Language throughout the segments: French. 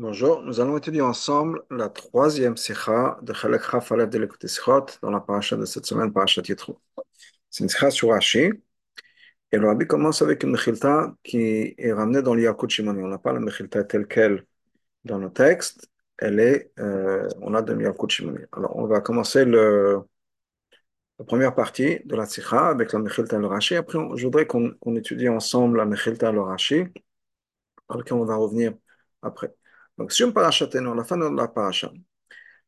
Bonjour, nous allons étudier ensemble la troisième sikha de Chalek Chafalev de l'écoute Sikhot dans la paracha de cette semaine, paracha Yitro. C'est une sikha sur Rashi. Et le rabbi commence avec une mechilta qui est ramenée dans l'Yakut Shimoni. On n'a pas la mechilta telle qu'elle dans nos textes. Elle est, euh, on a de l'Yakut Shimoni. Alors, on va commencer le, la première partie de la sikha avec la mechilta et le Rashi. Après, je voudrais qu'on étudie ensemble la mechilta et le Rashi, lequel on va revenir après. Donc, on parachatenu, la fin de la paracha,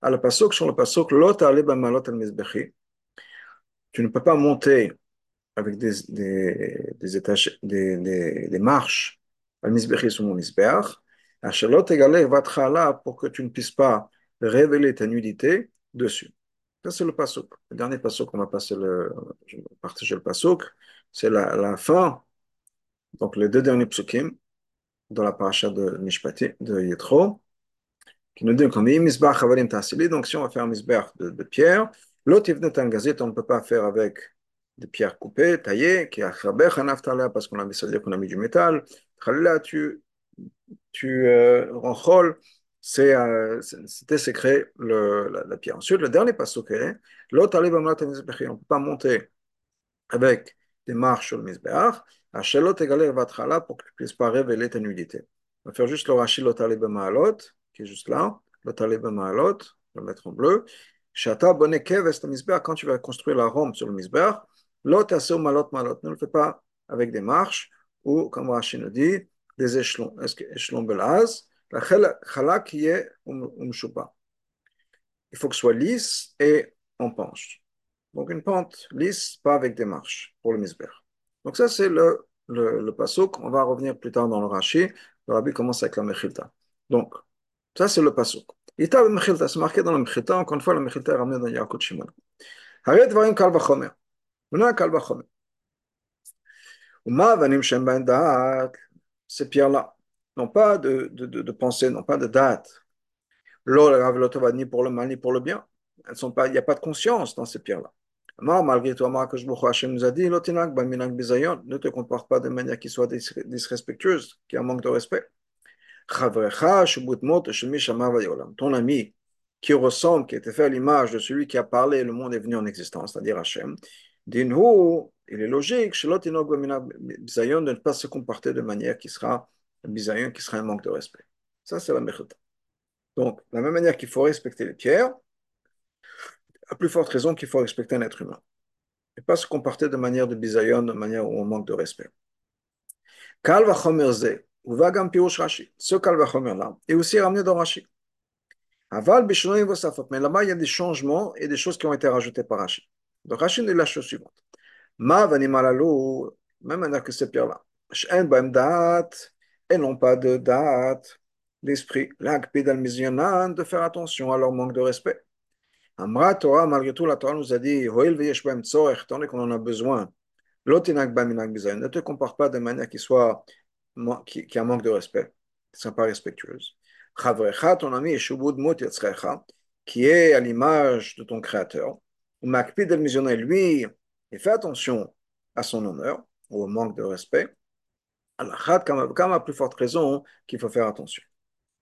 à la pasuk, sur le pasuk, l'autre al mizbechi, tu ne peux pas monter avec des, des, des, étages, des, des, des marches al mizbechi sur mon mizbeach, Achelot égalé là pour que tu ne puisses pas révéler ta nudité dessus. Ça, c'est le pasuk. Le dernier pasuk, on va passer le, partager le pasuk, c'est la, la fin, donc les deux derniers psukim, dans la paracha de Mishpati, de Yitro, qui nous dit comme donc si on va faire un de, pierre, l'autre un on ne peut pas faire avec des pierres coupées, taillées, qui a parce qu'on a mis, ça veut dire qu'on a mis du métal. Là, tu, tu euh, c'est euh, c'était secret le, la, pierre. Ensuite, le dernier passage, l'autre on ne peut pas monter avec des marches sur le misbéach, Hachelot égalé Vatrala pour que tu puisses pas révéler ta nudité. On va faire juste le Rashi Lotalib Maalot, qui est juste là, Lotalib Maalot, on va le mettre en bleu. Shata Bonekev est misbéach, quand tu vas construire la rampe sur le misbéach, Lot Aseo Malot Malot, ne le fais pas avec des marches ou, comme Rashi nous dit, des échelons. Est-ce que échelon belaz La chala qui est umshupa. Il faut que ce soit lisse et en penche. Donc une pente lisse, pas avec des marches pour le misber. Donc ça c'est le, le, le pasuk. On va revenir plus tard dans le Rashi. Le Rabbi commence avec la mechilta. Donc ça c'est le pasuk. Ita mechilta, c'est marqué dans la mechilta. Encore une fois, la mechilta est ramenée dans Yaakov Shimon. Haret varim kal vachomer. Maintenant kal vachomer. Uma vanim shem ben da'at. Ces pierres-là n'ont pas de, de, de, de pensée, n'ont pas de date. La ni pour le mal ni pour le bien. Elles sont pas, il n'y a pas de conscience dans ces pierres-là malgré tout, Hashem nous a dit, ne te comporte pas de manière qui soit disrespectueuse, qui a un manque de respect. Ton ami qui ressemble, qui était fait à l'image de celui qui a parlé, le monde est venu en existence, c'est-à-dire Hachem. Dinhu, il est logique, de ne pas se comporter de manière qui sera qui sera un manque de respect. Ça, c'est la mechita. Donc, de la même manière qu'il faut respecter les pierres, à plus forte raison qu'il faut respecter un être humain. Et pas se comporter de manière de bisayon, de manière où on manque de respect. Vagam Pirush Rashi. Ce Kalva Chomer là est aussi ramené dans Rashi. Aval Bishonoim Vosafot. Mais là-bas, il y a des changements et des choses qui ont été rajoutées par Rashi. Donc Rashi dit la chose suivante. Ma Vanimalalu, même manière que ces pierres-là. Shen Baem date elles n'ont pas de date d'esprit. L'Akpid al de faire attention à leur manque de respect. Amra Torah, malgré tout, la Torah nous a dit ne te comporte pas de manière qui soit qui, a manque de respect, qui ne soit pas respectueuse. ton ami, qui est à l'image de ton créateur. Makpid el lui, il fait attention à son honneur, ou au manque de respect. Allah, comme à plus forte raison qu'il faut faire attention.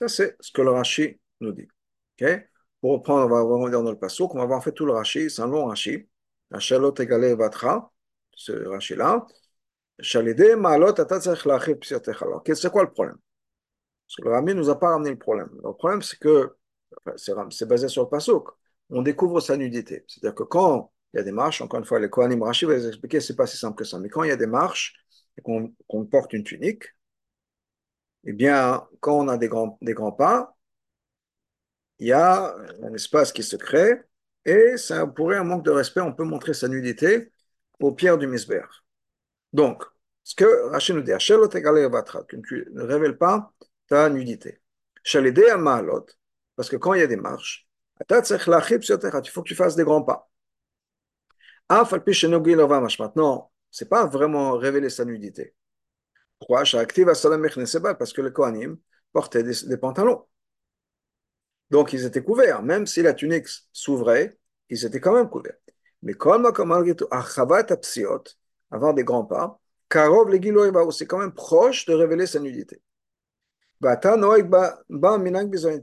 Ça, c'est ce que le Rashi nous dit. Okay? Pour reprendre, on va revenir dans le passouk, on va avoir fait tout le rashi, c'est un long rashi. Hachalot égalé vatra, ce rashi-là. Chalide ma'alot atatzach la'achir psiatecha. Alors, c'est quoi le problème? Le rami nous a pas ramené le problème. Le problème, c'est que, c'est basé sur le passouk, on découvre sa nudité. C'est-à-dire que quand il y a des marches, encore une fois, les Kohanim Rashi va vous expliquer, c'est pas si simple que ça, mais quand il y a des marches et qu'on porte une tunique, eh bien, quand on a des grands, des grands pas, il y a un espace qui se crée et ça pourrait un manque de respect, on peut montrer sa nudité aux pierres du misber. Donc, ce que Rachid nous dit, que tu ne révèles pas ta nudité. Parce que quand il y a des marches, il faut que tu fasses des grands pas. Maintenant, c'est pas vraiment révéler sa nudité. Pourquoi Parce que les Kohanim portaient des pantalons. Donc, ils étaient couverts. Même si la tunique s'ouvrait, ils étaient quand même couverts. Mais comme avoir des grands pas, Karov le c'est quand même proche de révéler sa nudité.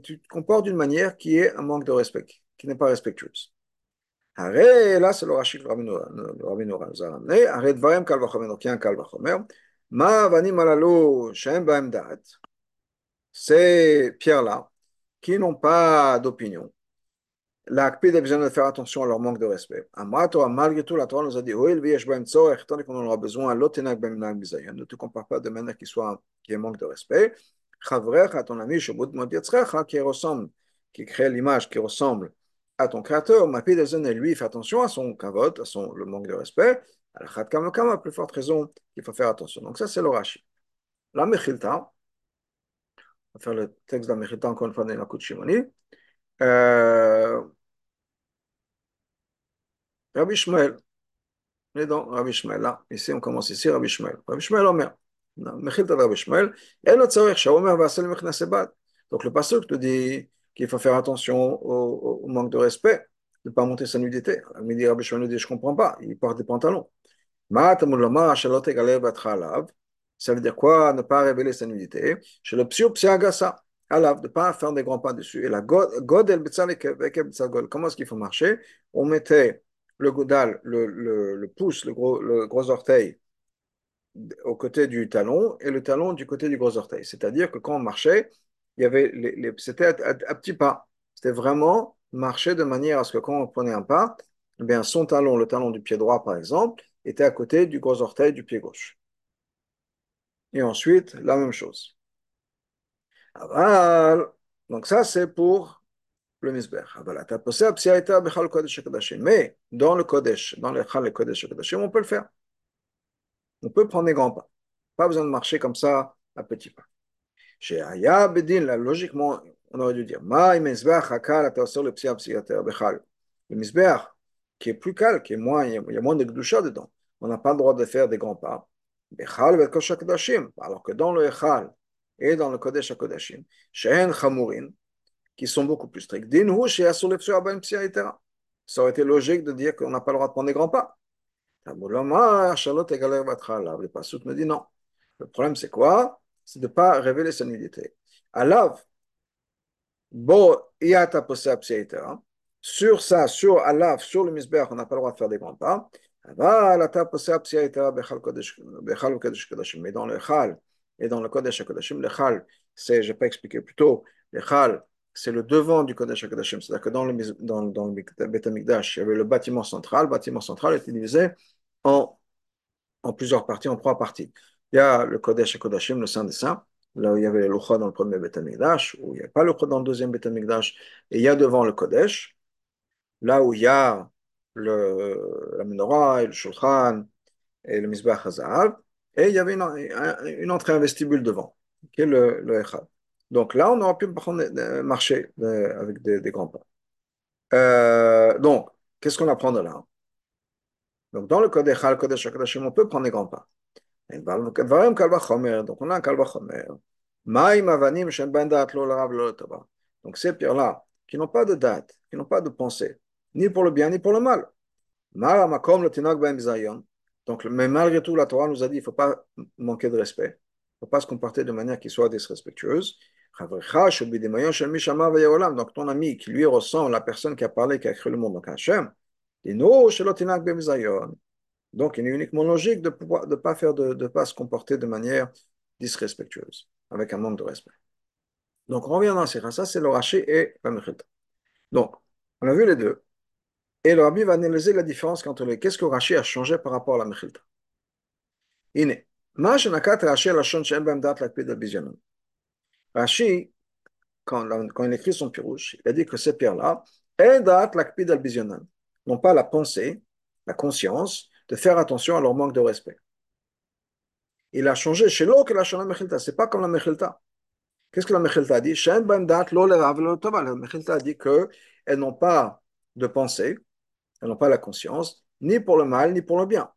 tu te comportes d'une manière qui est un manque de respect, qui n'est pas respectueuse. là, c'est le Rachid le Rabbi nous a ramené. Arrête Dvarem Kal Vachomer, donc il y a un Kal Vachomer. Ma Vanim Alalo, Shem Baem Dat, ces pierres-là, qui n'ont pas d'opinion, L'ACPID a besoin de faire attention à leur manque de respect. Malgré tout, la Torah nous a dit étant qu'on en aura besoin, ne te compare pas de manière qui soit qui ait manque de respect. à ton ami, qui ressemble, qui crée l'image qui ressemble à ton créateur, lui fait attention à son kavod, à son, le manque de respect. À la plus forte raison qu'il faut faire attention. Donc, ça, c'est le Rashi. La Mechilta, faire le texte Mechilta encore une fois dans la Shimoni. Euh, Rabbi Shmuel. Mais donc, Rabbi Shmuel, là, ici on commence ici, Rabbi Shmuel. Rabbi Shmuel tzarech, Shaomer Vasel Mechnasebat. Donc le pasteur te dit qu'il faut faire attention au, manque de respect, de ne pas monter sa nudité. Il dit, Rabbi Shmuel dit, je ne comprends pas, il porte des pantalons. Ça veut dire quoi? Ne pas révéler sa nudité. Chez le psiou psiagasa. Alors, de ne pas faire des grands pas dessus. Et la god el comment est-ce qu'il faut marcher? On mettait le godal, le, le, pouce, le gros, le gros orteil au côté du talon et le talon du côté du gros orteil. C'est-à-dire que quand on marchait, il y avait les, les, c'était à, à, à, petits pas. C'était vraiment marcher de manière à ce que quand on prenait un pas, eh bien son talon, le talon du pied droit par exemple, était à côté du gros orteil du pied gauche. Et ensuite, la même chose. Donc ça, c'est pour le misbech. Mais dans le Kodesh, dans le Kodesh on peut le faire. On peut prendre des grands pas. Pas besoin de marcher comme ça à petits pas. Chez Aya Bedin, logiquement, on aurait dû dire le misbech qui est plus calme, qui est moins, il y a moins de gdusha dedans. On n'a pas le droit de faire des grands pas. Alors que dans le Echal et dans le Kodesh HaKodashim, Shehen Chamurin, qui sont beaucoup plus stricts. Ça aurait été logique de dire qu'on n'a pas le droit de prendre des grands pas. Le Passout me dit non. Le problème, c'est quoi C'est de ne pas révéler sa nudité. Alav, sur ça, sur Alav, sur le misber, on n'a pas le droit de faire des grands pas. Mais dans le Chal et dans le Kodesh HaKodashim, le Chal, c'est, je n'ai pas expliqué plus tôt, le Chal, c'est le devant du Kodesh HaKodashim. C'est-à-dire que dans le, dans, dans le Beth Amikdash, il y avait le bâtiment central. Le bâtiment central était divisé en, en plusieurs parties, en trois parties. Il y a le Kodesh HaKodashim, le Saint des Saints, là où il y avait le Lucha dans le premier Beth Amikdash, où il n'y a pas le Lucha dans le deuxième Beth Amikdash, et il y a devant le Kodesh, là où il y a le, la menorah et le Shulchan et le Mizbah Hazahav, et il y avait une, entrée, un vestibule devant, qui est le, le Echad. Donc là, on aura pu marcher euh, avec des, grands pas. Euh, donc, qu'est-ce qu'on apprend de là? Donc, dans le code Echal, Kodesh HaKodashim, on peut prendre des grands pas. Donc, on a un Kalva Chomer. Donc, ces pierres-là, qui n'ont pas de date, qui n'ont pas de pensée, ni pour le bien, ni pour le mal. Donc, mais malgré tout, la Torah nous a dit il ne faut pas manquer de respect. Il ne faut pas se comporter de manière qui soit disrespectueuse. Donc ton ami qui lui ressemble, la personne qui a parlé, qui a créé le monde, donc Hachem, donc il est uniquement logique de ne pas, de, pas se comporter de manière disrespectueuse, avec un manque de respect. Donc on revient dans ces ça c'est le Raché et la. Donc, on a vu les deux. Et le Rabbi va analyser la différence entre les. Qu'est-ce que Raché a changé par rapport à la Mechilta? Iné. Rashi, Rashi, quand, quand, il écrit son pirouche, il a dit que ces pierres-là, n'ont pas la pensée, la conscience de faire attention à leur manque de respect. Il a changé chez l'eau que la Shana Mechilta. Ce n'est pas comme la Mechilta. Qu'est-ce que la Mechilta a dit La Mechilta a dit qu'elles n'ont pas de pensée, elles n'ont pas la conscience, ni pour le mal, ni pour le bien.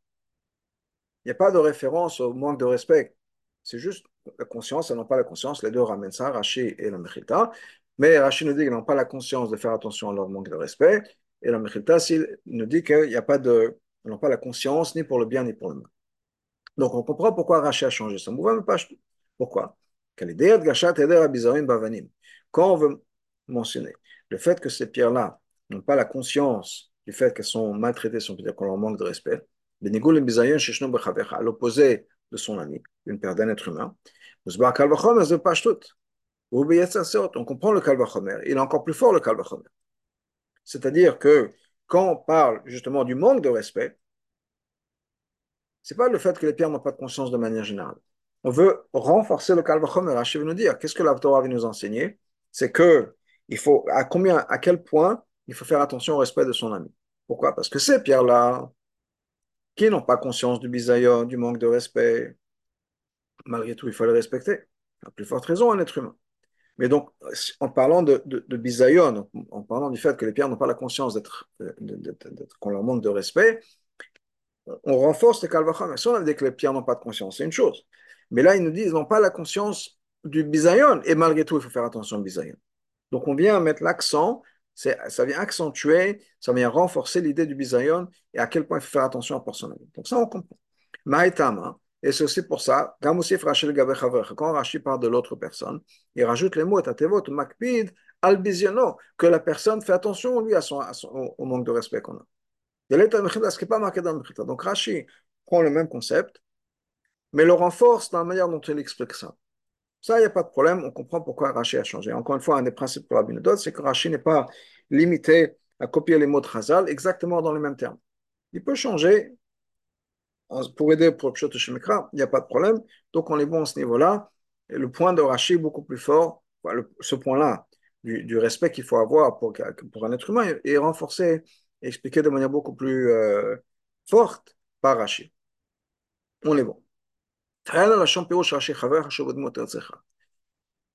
Il n'y a pas de référence au manque de respect. C'est juste la conscience, elles n'ont pas la conscience, les deux ramènent ça, Rashi et la Mechilta. Mais Rashi nous dit qu'ils n'ont pas la conscience de faire attention à leur manque de respect. Et la Mechilta nous dit qu'il n'ont pas la conscience ni pour le bien ni pour le mal. Donc on comprend pourquoi Rashi a changé ça. pas Pourquoi? Quand on veut mentionner le fait que ces pierres-là n'ont pas la conscience du fait qu'elles sont maltraitées, on peut dire qu'on leur manque de respect, à l'opposé de son ami, une paire d'un être humain, on comprend le kalvachomer, il est encore plus fort le kalvachomer. C'est-à-dire que quand on parle justement du manque de respect, c'est pas le fait que les pierres n'ont pas de conscience de manière générale. On veut renforcer le kalvachomer. Rachid veut nous dire, qu'est-ce que la Torah veut nous enseigner? C'est que il faut, à combien, à quel point il faut faire attention au respect de son ami. Pourquoi? Parce que ces pierres-là, qui n'ont pas conscience du bisayon, du manque de respect, malgré tout, il faut les respecter. À plus forte raison, un être humain. Mais donc, en parlant de, de, en parlant du fait que les pierres n'ont pas la conscience d'être, qu'on leur manque de respect, on renforce les calvacham. Si on a dit que les pierres n'ont pas de conscience, c'est une chose. Mais là, ils nous disent qu'ils n'ont pas la conscience du bisayon, et malgré tout, il faut faire attention au bisayon. Donc, on vient mettre l'accent, ça vient accentuer, ça vient renforcer l'idée du bisayon et à quel point il faut faire attention à personne. Donc, ça, on comprend. Maïtama, et c'est aussi pour ça, quand Rashi parle de l'autre personne, il rajoute les mots tatevot, makpid, que la personne fait attention, lui, à son, au manque de respect qu'on a. Ce n'est pas marqué dans le Donc Rashi prend le même concept, mais le renforce dans la manière dont il explique ça. Ça, il n'y a pas de problème, on comprend pourquoi Rashi a changé. Encore une fois, un des principes pour la Binodot, c'est que Rashi n'est pas limité à copier les mots de Chazal exactement dans les mêmes termes. Il peut changer pour aider pour Pshot Shemikra, il n'y a pas de problème. Donc on est bon à ce niveau-là. Le point de Rashi est beaucoup plus fort. ce point-là, du, respect qu'il faut avoir pour, pour un être humain, est renforcé et expliqué de manière beaucoup plus euh, forte par Rashi. On est bon.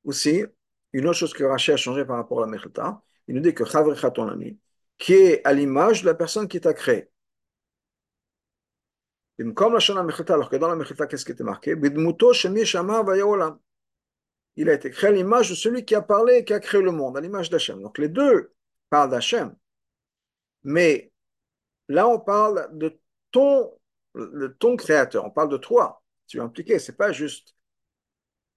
Aussi, une autre chose que Rashi a changé par rapport à la Mechilta, il nous dit que Chavrecha, ton ami, qui est à l'image de la personne qui t'a créé. La Shana Mechilta, alors que dans la Mechilta, qu'est-ce qui était marqué? Il a été créé à l'image de celui qui a parlé et qui a créé le monde, à l'image d'Hachem. Donc les deux parlent d'Hachem. Mais là, on parle de ton, de ton créateur, on parle de toi. Tu es impliqué, c'est pas juste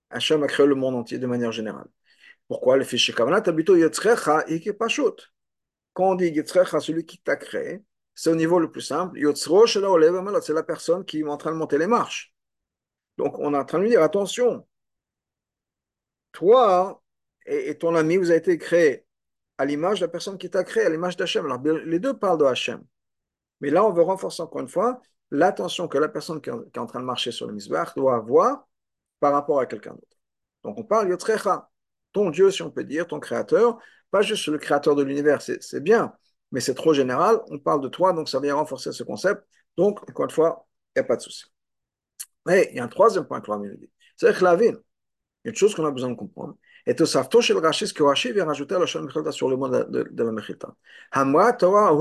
Hachem a créé le monde entier de manière générale. Pourquoi le fichier Kavanat habito Yetzrecha et Pashut Quand on dit Yetzrecha, celui qui t'a créé, c'est au niveau le plus simple. c'est la personne qui est en train de monter les marches. Donc on est en train de lui dire attention, toi et, ton ami, vous avez été créés à l'image de la personne qui t'a créé, à l'image d'Hachem. Alors les deux parlent de Hachem. Mais là, on veut renforcer encore une fois l'attention que la personne qui est en train de marcher sur le misbah doit avoir par rapport à quelqu'un d'autre. Donc on parle Yotzrecha, ton Dieu, si on peut dire, ton créateur, pas juste le créateur de l'univers, c'est bien, mais c'est trop général, on parle de toi, donc ça vient renforcer ce concept. Donc, encore une fois, il n'y a pas de souci. Mais il y a un troisième point que l'homme dit. C'est que la vie, une chose qu'on a besoin de comprendre, et tout ça, chez le Rashi, ce que Rashi vient rajouter à la sur le mot de, la Mechilta. Hamra Torah,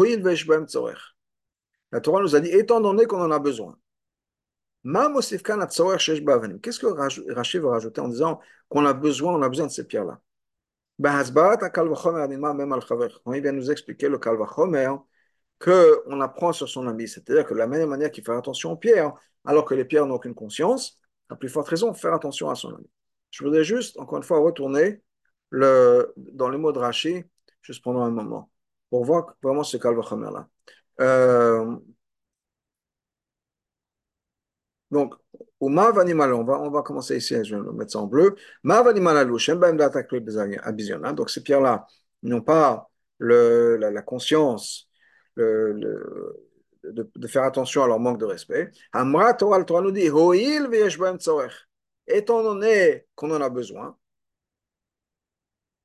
La Torah nous a dit, étant donné qu'on en a besoin. Qu'est-ce que Rashi veut rajouter en disant qu'on a besoin, on a besoin de ces pierres-là? Quand il vient nous expliquer le kalvachomer qu'on apprend sur son ami, c'est-à-dire que la meilleure manière qu'il fait attention aux pierres, alors que les pierres n'ont aucune conscience, à plus forte raison, faire attention à son ami. Je voudrais juste, encore une fois, retourner dans les mots de Rashi, juste pendant un moment, pour voir vraiment ce kalvachomer-là. Euh, donc, ou mav on va, on va commencer ici, je vais le mettre ça en bleu. Mav animal Donc, ces pierres-là n'ont pas le, la, la, conscience le, le, de, de, faire attention à leur manque de respect. Amra Torah, Torah nous dit, Ho'il Étant donné qu'on en a besoin,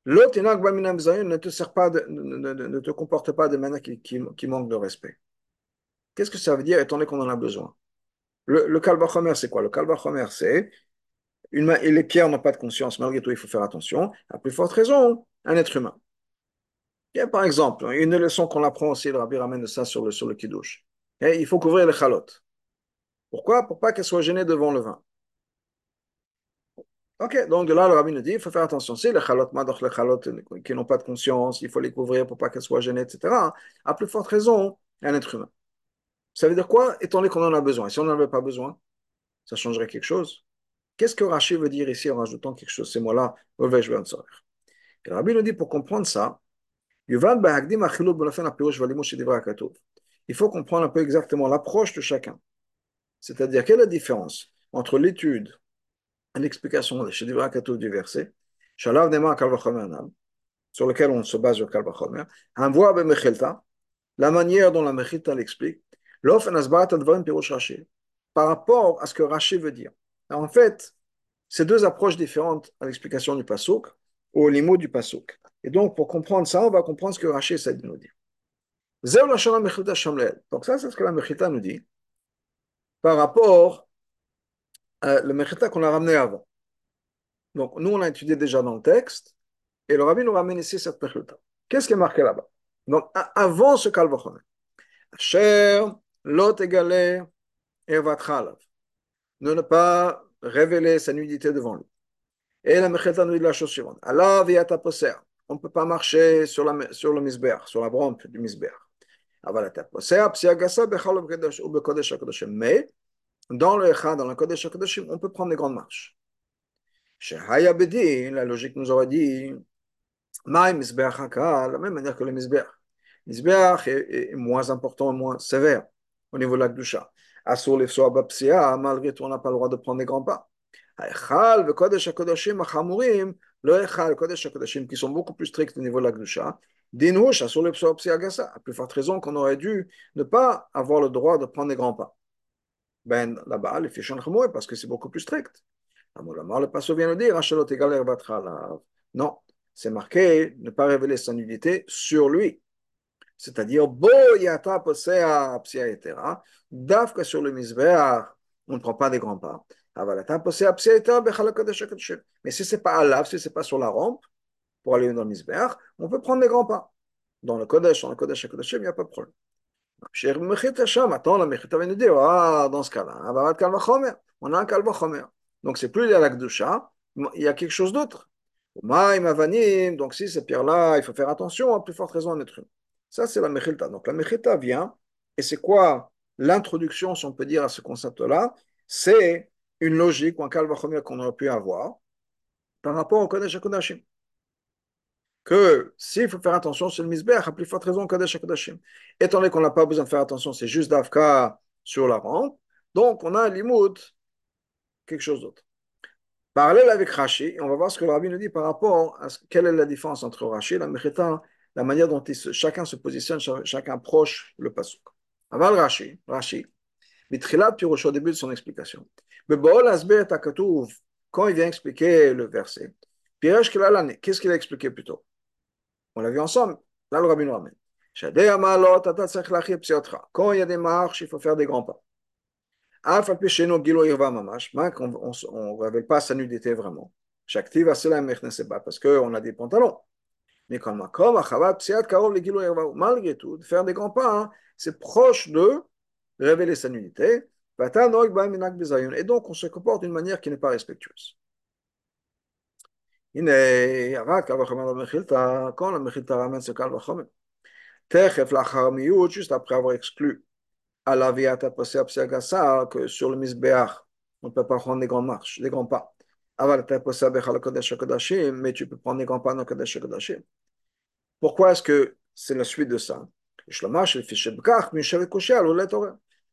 l'autre ne te pas, de, ne, te comporte pas de manière qui, manque de respect. Qu'est-ce que ça veut dire, étant donné qu'on en a besoin? Le, le c'est quoi? Le kalvachomer, c'est les pierres n'ont pas de conscience, malgré tout, il faut faire attention. À plus forte raison, un être humain. Par exemple, une leçon qu'on apprend aussi, le rabbi ramène ça sur le, sur kiddush. Il faut couvrir les chalotes. Pourquoi? Pour pas qu'elles soient gênées devant le vin. Ok, donc là, le rabbi nous dit, il faut faire attention. Si les chalotes, les chalotes qui n'ont pas de conscience, il faut les couvrir pour pas qu'elles soient gênées, etc. À plus forte raison, un être humain. Ça veut dire quoi? Étant donné qu'on en a besoin. Et si on n'en avait pas besoin, ça changerait quelque chose Qu'est-ce que Rashi veut dire ici en rajoutant quelque chose, ces mots-là, et le Rabbi nous dit pour comprendre ça, il faut comprendre un peu exactement l'approche de chacun. C'est-à-dire, quelle est la différence entre l'étude et l'explication du verset, sur lequel on se base sur Kalvachomer, la manière dont la Mechilta l'explique, par rapport à ce que Rashi veut dire. en fait, c'est deux approches différentes à l'explication du Pasuk ou au mots du Pasuk. Et donc, pour comprendre ça, on va comprendre ce que Rashi essaie de nous dire. Donc ça, c'est ce que la Mechilta nous dit par rapport à le Mechilta qu'on a ramené avant. Donc, nous, on a étudié déjà dans le texte, et le Rabbi nous ramène ici cette Mechilta. Qu'est-ce qui est marqué là-bas? Donc, avant ce Kalvachon, Cher, lot égalé, evatralav. Ne pas révéler sa nudité devant lui. Et la Mechilta nous dit la chose suivante. Allah via ta On ne peut pas marcher sur, la, sur le misber, sur la branche du misber. Mais, dans le Echad, dans le Kodesh HaKodeshim, on peut prendre des grandes marches. Chez Hayabedi, la logique nous aurait dit, Maï Misber Haka, la même manière que le Misber. Misber est, est, moins important, moins sévère au niveau de la Gdusha. Asur Lefsoa Bapsia, malgré tout, on n'a pas le droit de prendre des grands pas. Haïchal, le Kodesh HaKodeshim, Hachamurim, le Echal, le Kodesh HaKodeshim, qui sont beaucoup plus stricts au niveau de la Gdusha, Dinouch, Asur Lefsoa Bapsia Gassa, à plus forte raison qu'on aurait dû ne pas avoir le droit de prendre des grands pas. Ben, là-bas, les fichons parce que c'est beaucoup plus strict. Le passage vient de dire, non, c'est marqué ne pas révéler sa nudité sur lui. C'est-à-dire, boyata posea psia etera, que sur le misbeach, on ne prend pas des grands pas. Mais si ce n'est pas à lave, si ce n'est pas sur la rampe, pour aller dans le misbeach, on peut prendre des grands pas. Dans le Kodesh, dans le Kodesh, il n'y a pas de problème. Attends, la Mechita vient nous dire, dans ce cas-là, on a un Kalvachomer. Donc, c'est plus la Gdusha, il y a quelque chose d'autre. Donc, si ces pierres-là, il faut faire attention, à plus forte raison en être une. Ça, c'est la Mechilta. Donc, la Mechilta vient, et c'est quoi l'introduction, si on peut dire, à ce concept-là? C'est une logique ou un kalvachomer qu'on aurait pu avoir par rapport au Kodesh HaKodashim. Que s'il faut faire attention sur le Mizbeach, à plus forte raison au Kodesh HaKodashim. Étant donné qu'on n'a pas besoin de faire attention, c'est juste d'Afka sur la rampe, donc on a limout quelque chose d'autre. Parallèle avec Rashi, on va voir ce que le rabbi nous dit par rapport à ce, quelle est la différence entre Rashi et la Mechita, la manière dont chacun se positionne, chacun proche le pasuk. Avant Rashi, Rashi, Mitrilat Pirosh au début de son explication. Mais quand il vient expliquer le verset, qu'est-ce qu'il a expliqué plutôt On l'a vu ensemble, là le rabbi nous ramène. Quand il y a des marches, il faut faire des grands pas. On ne révèle pas sa nudité vraiment. Parce qu'on a des pantalons. Mais comme malgré tout, faire des grands pas, hein, c'est proche de révéler sa nudité. Et donc, on se comporte d'une manière qui n'est pas respectueuse. Quand la Mechilta ramène ce Kalvachomer, juste après avoir exclu à la viata que sur le misbeach, on ne peut pas prendre des grandes marches, des grands pas. Mais tu peux prendre. Pourquoi est-ce que c'est la suite de ça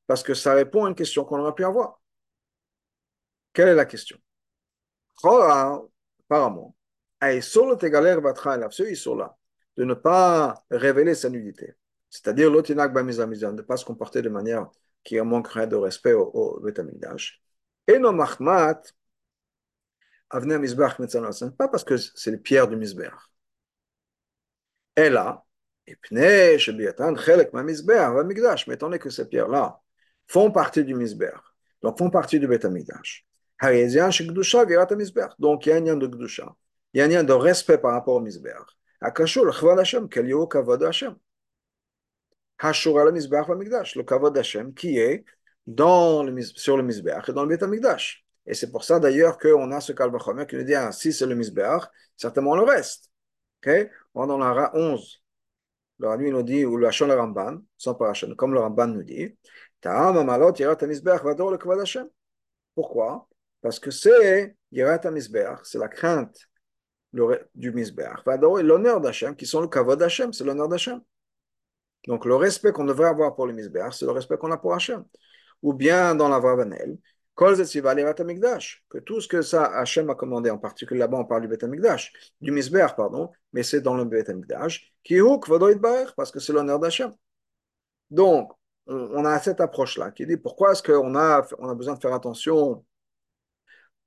Parce que ça répond à une question qu'on aurait pu avoir. Quelle est la question Apparemment, ce là de ne pas révéler sa nudité. C'est-à-dire l'otinak de ne pas se comporter de manière qui manquerait de respect au, au. Et non mahmat, avne misbach ce pas parce que c'est les pierres du misbech. Et là, mais étant donné que ces pierres-là font partie du misbech, donc font partie du Betamigdash. Donc il y a un lien de Gdusha, il y a un lien de respect par rapport au misbech. Akashur, l'chvad Hashem, quel yo kavod Hashem? Hashur al Mizbeach Migdash, le Kavod Hashem, qui est dans le, sur le Mizbeach et dans le Bet Migdash. Et c'est pour ça d'ailleurs qu'on a ce Kalvachomer qui nous dit ah, si c'est le Mizbeach, certainement le reste. Okay? On dans la Ra 11, le Rami nous dit, ou Hachon le Ramban, sans parachon, comme le Ramban nous dit, Ta'am Amalot Yirat Mizbeach Vador le Kavod Hashem. Pourquoi? Parce que c'est HaMizbeach, c'est la crainte du Mizbeach, l'honneur d'Hachem, qui sont le kavod d'Hachem, c'est l'honneur d'Hachem. Donc le respect qu'on devrait avoir pour le Mizbeach, c'est le respect qu'on a pour Hachem. Ou bien dans la Vavanel, que tout ce que ça Hachem a commandé, en particulier là-bas on parle du Bet du Mizbeach, pardon, mais c'est dans le Bet qui est parce que c'est l'honneur d'Hachem. Donc, on a cette approche-là qui dit pourquoi est-ce qu'on a, on a besoin de faire attention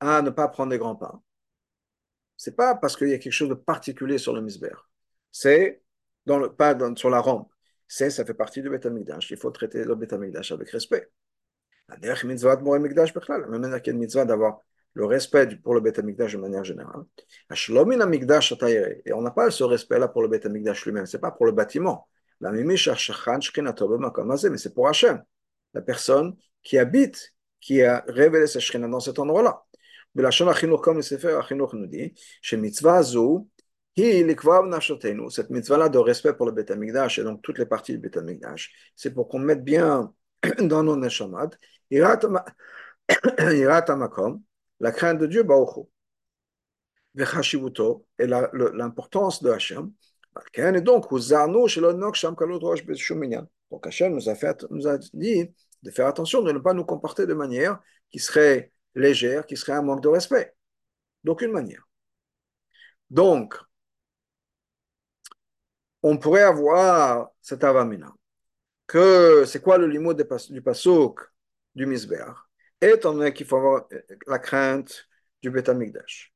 à ne pas prendre des grands pas. C'est pas parce qu'il y a quelque chose de particulier sur le misber. C'est pas sur la rampe. C'est, ça fait partie du Beth Il faut traiter le Beth avec respect. La mitzvah de d'avoir le respect pour le Beth de manière générale. Et on n'a pas ce respect-là pour le Beth lui-même. C'est pas pour le bâtiment. Mais c'est pour Hachem, la personne qui habite, qui a révélé sa Shekhinah dans cet endroit-là. Belachon Achinoch, comme dit, mitzvah cette mitzvah-là de respect pour le Beth et donc toutes les parties du Beth c'est pour qu'on mette bien dans nos la crainte de Dieu, et l'importance de et donc, nous a dit de faire attention de légère, qui serait un manque de respect. D'aucune manière. Donc, on pourrait avoir cet avamina. Que c'est quoi le limo du pasouk du misbeach Étant donné qu'il faut avoir la crainte du Betamikdash.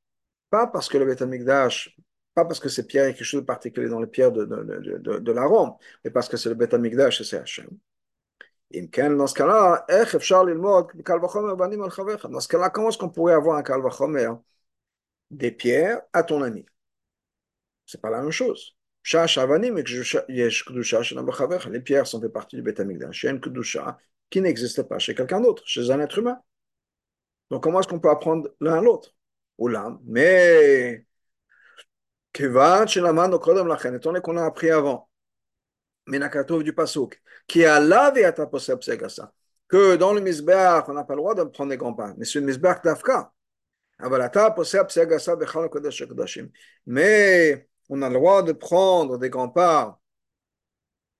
Pas parce que le Betamikdash, pas parce que c'est pierre quelque chose de particulier dans les pierres de, de, de, la mais parce que c'est le Betamikdash et c'est Hachem. Dans ce cas-là, dans comment est-ce qu'on pourrait avoir un kalvachomer des pierres à ton ami C'est pas la même chose. Les pierres sont fait partie du Betamigdash. Il y a une qui n'existe pas chez quelqu'un d'autre, chez un être humain. Donc comment est-ce qu'on peut apprendre l'un à l'autre Ou l'un, mais étant donné qu'on a appris avant, Menakatov du Pasuk, qui a lavé à ta que dans le misbeach, on n'a pas le droit de prendre des grands pas, mais c'est une misbeach d'Afka. Mais on a le droit de prendre des grands pas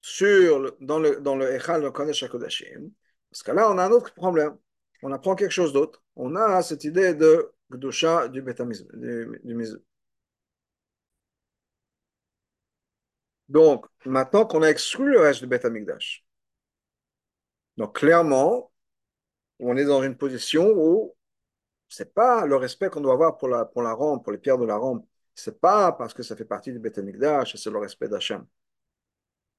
sur, dans le, dans le Echal de Kodesh HaKodashim. Parce que là, on a un autre problème. On apprend quelque chose d'autre. On a cette idée de Gdusha du du, du Donc, maintenant qu'on a exclu le reste du Beth Amikdash, donc clairement, on est dans une position où c'est pas le respect qu'on doit avoir pour la, pour rampe, pour les pierres de la rampe. C'est pas parce que ça fait partie du Beth Amikdash, c'est le respect d'Hachem.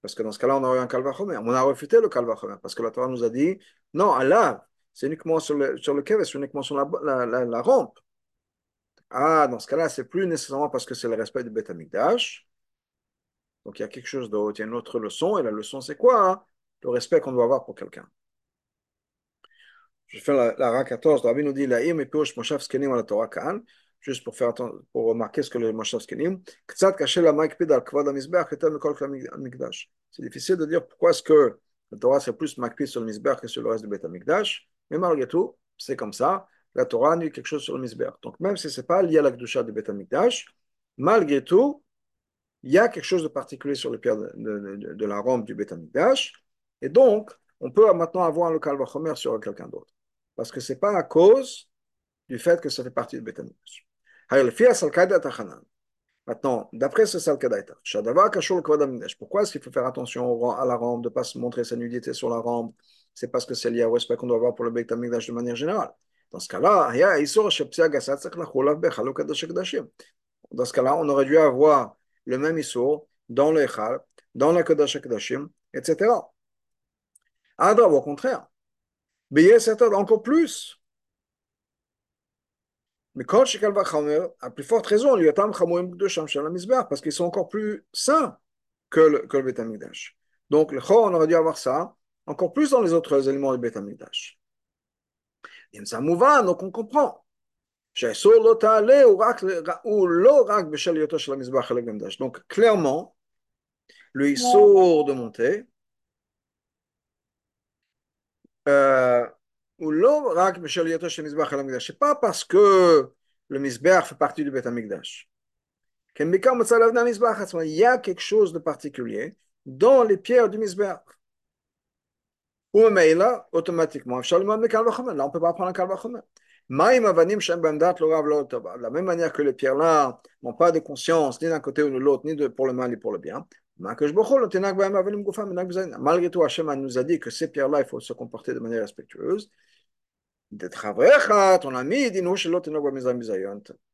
Parce que dans ce cas-là, on aurait un Kalvachomer. On a refuté le Kalvachomer parce que la Torah nous a dit non, Allah, c'est uniquement sur le, sur le c'est uniquement sur la, la, la, rampe. Ah, dans ce cas-là, c'est plus nécessairement parce que c'est le respect du Beth Amikdash, donc il y a quelque chose d'autre, il y a une autre leçon, et la leçon c'est quoi hein? Le respect qu'on doit avoir pour quelqu'un. Je fais la, la RA 14, Rabbi nous dit la et Pirosh Moshav Skenim à la Torah Khan, juste pour, faire pour remarquer ce que le Moshav Skenim. C'est difficile de dire pourquoi est-ce que la Torah c'est plus Makpid sur le Mizbeach que sur le reste du Bet Mikdash, mais malgré tout, c'est comme ça. La Torah dit quelque chose sur le Mizbeach. Donc même si ce n'est pas lié à la Gdusha du Bet Mikdash, malgré tout, il y a quelque chose de particulier sur le pierre de, la rampe du Beth et donc, on peut maintenant avoir le Kalvachomer sur quelqu'un d'autre. Parce que ce n'est pas à cause du fait que ça fait partie du Beth Maintenant, d'après ce Salkadaita, pourquoi est-ce qu'il faut faire attention à la rampe, de ne pas se montrer sa nudité sur la rampe? C'est parce que c'est lié au respect qu'on doit avoir pour le Beth de manière générale. Dans ce cas-là, dans ce cas-là, on aurait dû avoir le même Issour dans le Echal, dans la Kodesh HaKodashim, etc. Adra, au contraire. c'est encore plus. Mais quand Shekal Vachamer, à plus forte raison, lui attend de Shamshal parce qu'ils sont encore plus sains que le, que le Beth Donc, le Chor, on aurait dû avoir ça, encore plus dans les autres éléments du Beth Amikdash. Donc, on comprend. Donc, clairement, le Issour de monter, euh, c'est pas parce que le Mizbeach fait partie du Beth Il y a quelque chose de particulier dans les pierres du Mizbeach. Ou là, automatiquement, on ne peut pas prendre un Kalvachomet. De la même manière que les pierres-là n'ont pas de conscience, ni d'un côté ou de l'autre, ni pour le mal ni pour le bien. Malgré tout, Hachem nous a dit que ces pierres-là, il faut se comporter de manière respectueuse. Ton ami,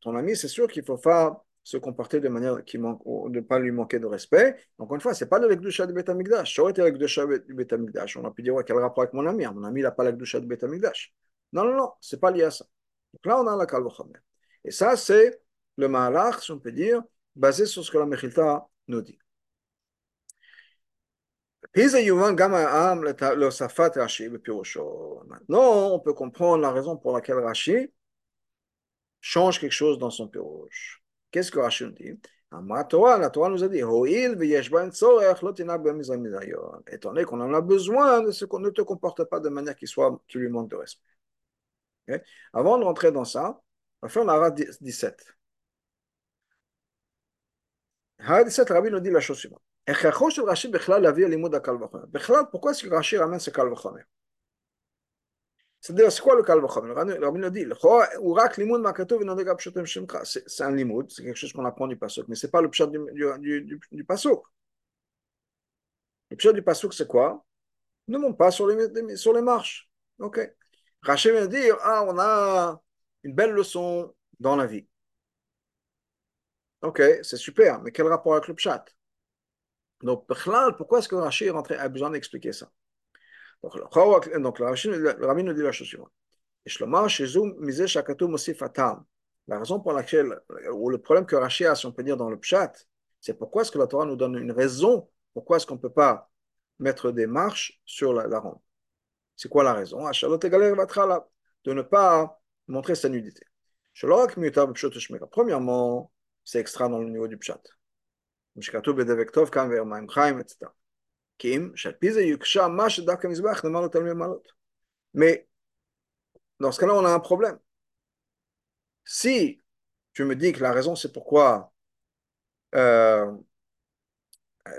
ton ami, c'est sûr qu'il faut faire se comporter de manière qui de ne pas lui manquer de respect. Encore une fois, c'est pas le Lekdusha de Betamigdash. Ça été Lekdusha de Betamigdash. On a pu dire, ouais, quel rapport avec mon ami hein. Mon ami, n'a pas le Lekdusha de Betamigdash. Non, non, non, ce n'est pas lié à ça. Donc là, on a la Kalvachomer. Et ça, c'est le Mahalach, si on peut dire, basé sur ce que la Mechilta nous dit. Maintenant, on peut comprendre la raison pour laquelle Rashi change quelque chose dans son piroche. Qu'est-ce que Rashi nous dit? La Torah nous a dit Étant donné qu'on en a besoin, de ce qu'on ne te comporte pas de manière qui, soit, qui lui manque de respect. Okay. Avant d'entrer dans ça, on va faire l'Ara 17. L'Ara 17, Rabbi nous dit la chose suivante. Pourquoi est-ce que Rashi ramène ce Kalvachomer c'est-à-dire, c'est quoi le Kalvachomer Le Rabbi nous dit c'est un limoud, c'est quelque chose qu'on apprend du Passoc, mais ce n'est pas le pshat du, Passoc. Le pshat du Passoc, c'est quoi? Ne monte pas sur les, sur les marches. Ok. Rachel vient dire, ah, on a une belle leçon dans la vie. Ok, c'est super, mais quel rapport avec le pshat? Donc, pourquoi est-ce que Rashi a besoin d'expliquer ça Donc, le, donc le, Rabbi nous dit la chose suivante. La raison pour laquelle, ou le problème que Rashi a, si on peut dire, dans le Pshat, c'est pourquoi est-ce que la Torah nous donne une raison, pourquoi est-ce qu'on ne peut pas mettre des marches sur la, la rampe. C'est quoi la raison? Ah, de ne pas montrer sa nudité. Premièrement, c'est extra dans le niveau du pshat. Mais dans ce cas-là, on a un problème. Si tu me dis que la raison, c'est pourquoi, euh,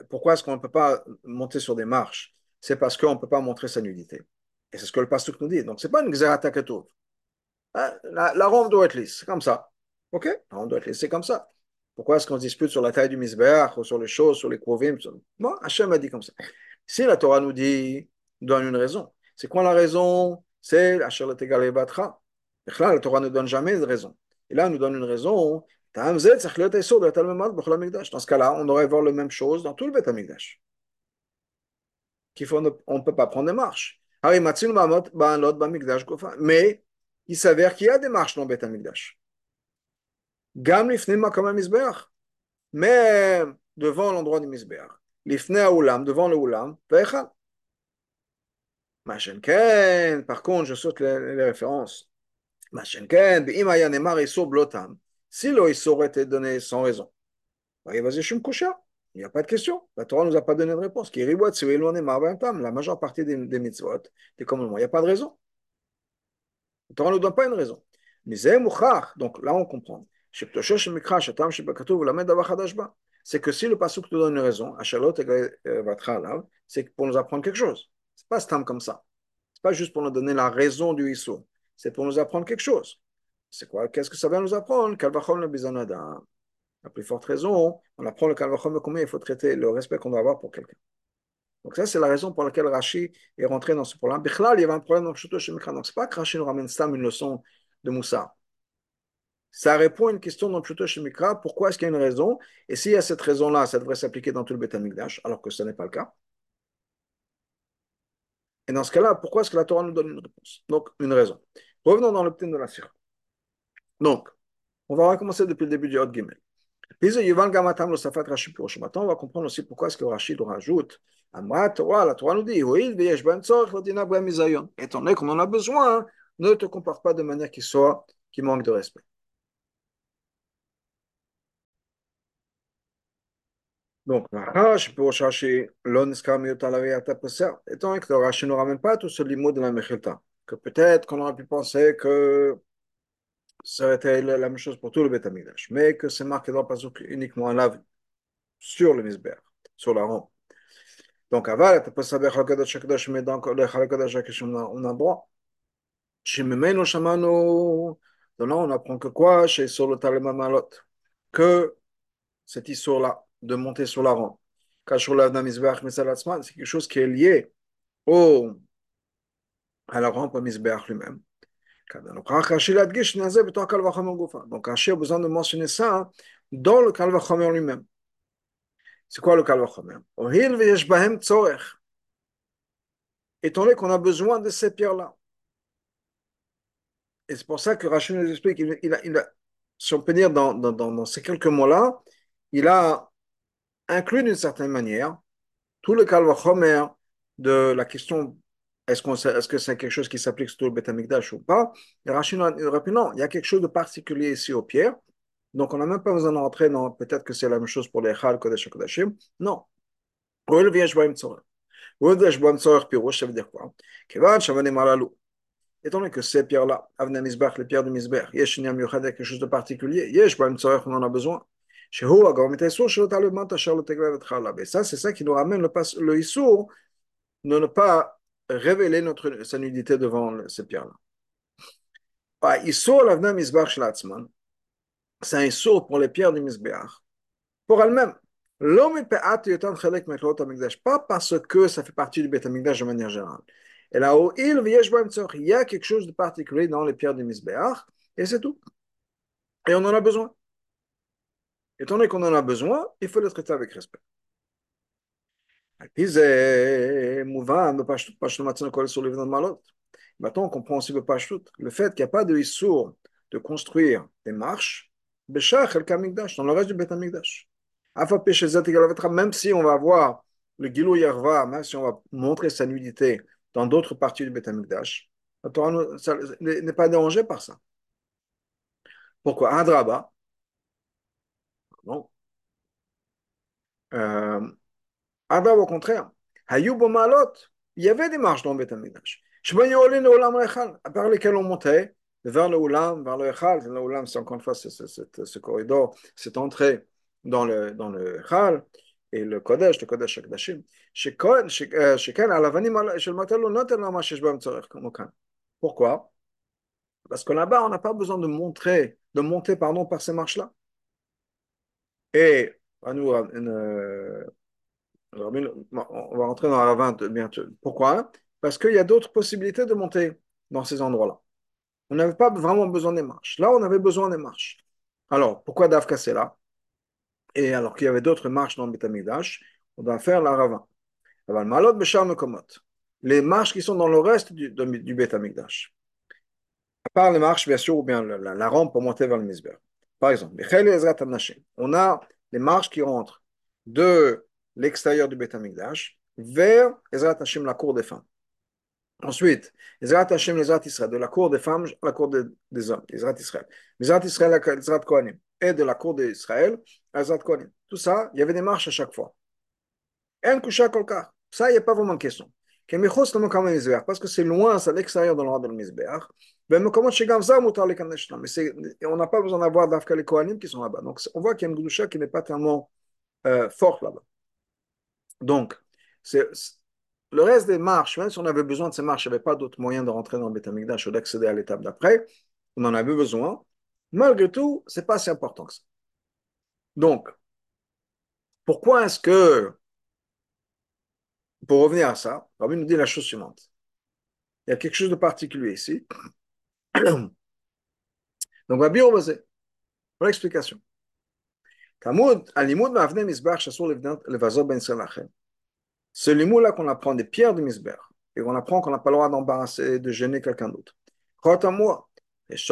pourquoi est-ce qu'on ne peut pas monter sur des marches, c'est parce qu'on ne peut pas montrer sa nudité. C'est ce que le pasteur nous dit. Donc, ce n'est pas une xerata ketov. Hein? La, la ronde doit être lisse, c'est comme ça. OK? La ronde doit être lisse, c'est comme ça. Pourquoi est-ce qu'on se dispute sur la taille du misbeach ou sur les choses, sur les krovim Bon, Hachem a dit comme ça. Si la Torah nous dit, donne une raison. C'est quoi la raison? C'est Asher Batra. Là, la Torah ne donne jamais de raison. Et là, elle nous donne une raison. Dans ce cas-là, on devrait voir la même chose dans tout le Beth Amikdash. On ne peut pas prendre des marches. Mais il s'avère qu'il y a des marches dans Beth Amikdash. Gam l'ifnima comme un misbeach. Mais devant l'endroit du misbeach. L'ifne oulam, devant le oulam, ve'echal. Machenken, par contre, je saute les, références. Machenken, be'imaya nemar isur blotam. Si le isur était donné sans raison. Voyez, vas-y, je me Il n'y a pas de question. La Torah ne nous a pas donné de réponse. La majeure partie des, des mitzvot, des commandements, il n'y a pas de raison. La Torah ne nous donne pas une raison. Donc là on comprend. C'est que si le pasuk te donne une raison, c'est pour nous apprendre quelque chose. C'est pas stam comme ça. C'est pas juste pour nous donner la raison du issou. C'est pour nous apprendre quelque chose. C'est quoi Qu'est-ce que ça va nous apprendre? La plus forte raison, on apprend le kalvachom comment il faut traiter le respect qu'on doit avoir pour quelqu'un. Donc ça, c'est la raison pour laquelle Rashi est rentré dans ce problème. il y avait un problème dans le Donc c'est pas que Rashi nous ramène stam une leçon de Moussa ça répond à une question dans Pshuto Shemikra, pourquoi est-ce qu'il y a une raison? Et s'il y a cette raison-là, ça devrait s'appliquer dans tout le Beth alors que ce n'est pas le cas. Et dans ce cas-là, pourquoi est-ce que la Torah nous donne une réponse? Donc, une raison. Revenons dans le thème de la Sira. Donc, on va recommencer depuis le début du Hot Gimel. Maintenant, on va comprendre aussi pourquoi est-ce que Rachid rajoute la Torah nous dit Étant donné qu'on en a besoin, ne te comporte pas de manière qui soit qui manque de respect. Donc, pour chercher l'on étant donné que le Rashi ne ramène pas tout ce limo de la Mechilta. que peut-être qu'on aurait pu penser que ça aurait été la même chose pour tout le Beth mais que c'est marqué dans le Pasuk uniquement à la sur le Misber, sur la rampe. Donc, avant, tu peux savoir Hakadosh Hakadosh, mais dans le Hakadosh Hakadosh, on a droit. Chez Memeno Shamano, donc là, on apprend que quoi? Chez sur le Talema Malot, que cette histoire-là, de monter sur la rampe. Kashur Lavna Misbeach Mesalatzman, c'est quelque chose qui est lié au, à la rampe Misbeach lui-même. Donc, Rashi a besoin de mentionner ça dans le Kalvachomer lui-même. C'est quoi le Kalvachomer Étant donné qu'on a besoin de ces pierres-là. Et c'est pour ça que Rachid nous explique, il, a, si on peut dire dans ces quelques mots-là, il a inclus d'une certaine manière tout le Kalvachomer de la question est-ce, est-ce que c'est quelque chose qui s'applique sur le Beth ou pas? Et Rachid non, il y a quelque chose de particulier ici aux pierres. Donc, on n'a même pas besoin d'entrer dans peut-être que c'est la même chose pour les Chal, Kodesh, Kodashim. Non. Étant donné que ces pierres-là, les pierres de Misbach, Yesh Niam Yuchad, quelque chose de particulier, on en a besoin. Le et. Et ça, c'est ça qui nous ramène le, le Issour de ne pas révéler notre, sa nudité devant Misbach, Shlatzman, c'est un Issour pour les pierres du Misbach, pour elles-mêmes. Pas parce que ça fait partie du Beth de manière générale. Et là où il y a quelque chose de particulier dans les pierres du Misbéach, et c'est tout. Et on en a besoin. Étant donné qu'on en a besoin, il faut le traiter avec respect. Maintenant, on comprend aussi le Pashtut, le fait qu'il n'y a pas de Issour de construire des marches, dans le reste du Beth Amikdash même si on va voir le Gilou Yarva, même si on va montrer sa nudité dans d'autres parties du Beth Amikdash, la Torah n'est pas dérangé par ça. Pourquoi? Adraba. Non. Euh, ah ben, au contraire. Il y avait des marches dans Beth Amidash. À part lesquelles on montait vers le Oulam, vers le Echal. Le Oulam, c'est encore une fois ce corridor, cette entrée dans le, dans le Echal. Et le Kodesh, le Kodesh Akdashim. Euh, Pourquoi? Parce que là-bas, on n'a pas besoin de montrer, de monter pardon, par ces marches-là. Et à nous, euh, une, euh, on va rentrer dans la 20 bientôt. Pourquoi? Parce qu'il y a d'autres possibilités de monter dans ces endroits-là. On n'avait pas vraiment besoin des marches. Là, on avait besoin des marches. Alors, pourquoi Davka c'est là? Et alors qu'il y avait d'autres marches dans le Betamidash, on va faire la ravin. Les marches qui sont dans le reste du, du Betamigdash. À part les marches, bien sûr, ou bien la, la, rampe pour monter vers le Misber. Par exemple, on a les marches qui rentrent de l'extérieur du Betamigdash vers Ezrat Hashem, la cour des femmes. Ensuite, Ezrat Hashem, Ezrat Israël, de la cour des femmes à la cour des, hommes, Ezrat Israël. Ezrat Israël, Ezrat Kohanim et de la cour d'Israël, Azat Kohanim. Tout ça, il y avait des marches à chaque fois. Un coucha kolka. Ça, il n'y a pas vraiment de question. Parce que c'est loin, c'est à l'extérieur de l'ordre de l'Mizbeach. Mais on n'a pas besoin d'avoir d'Afka les Kohanim qui sont là-bas. Donc on voit qu'il y a une Gdusha qui n'est pas tellement euh, forte là-bas. Donc, le reste des marches, même si on avait besoin de ces marches, il n'y avait pas d'autre moyen de rentrer dans le Beth ou d'accéder à l'étape d'après, on en avait besoin malgré tout, ce n'est pas si important que ça. Donc, pourquoi est-ce que, pour revenir à ça, Rabbi nous dit la chose suivante. Il y a quelque chose de particulier ici. Donc, Rabbi Rovazé, pour l'explication. Ce limoud-là qu'on apprend des pierres de Misber et qu'on apprend qu'on n'a pas le droit d'embarrasser, de gêner quelqu'un d'autre. Est-ce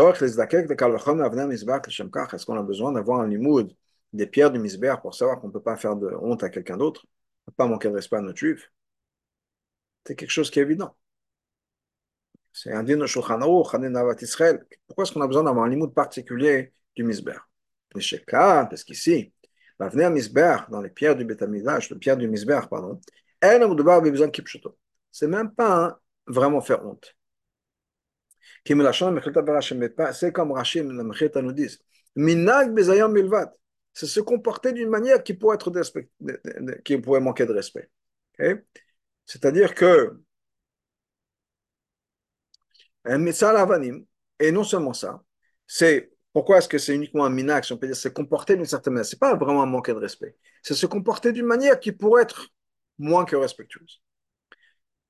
qu'on a besoin d'avoir un limoud des pierres du misber pour savoir qu'on ne peut pas faire de honte à quelqu'un d'autre, ne pas manquer de respect à notre juif? C'est quelque chose qui est évident. C'est un din. Pourquoi est-ce qu'on a besoin d'avoir un limoud particulier du misber Parce qu'ici, va venir misber dans les pierres du Betamidash, les pierres du misber, pardon, c'est même pas vraiment faire honte. C'est comme Rachim, la nous dit. Minag bezayam milvad. C'est se comporter d'une manière qui pourrait, être qui pourrait manquer de respect. Okay? C'est-à-dire que et non seulement ça, c'est pourquoi est-ce que c'est uniquement un minag, si on peut dire, se comporter d'une certaine manière? Ce n'est pas vraiment un manquer de respect. C'est se comporter d'une manière qui pourrait être moins que respectueuse.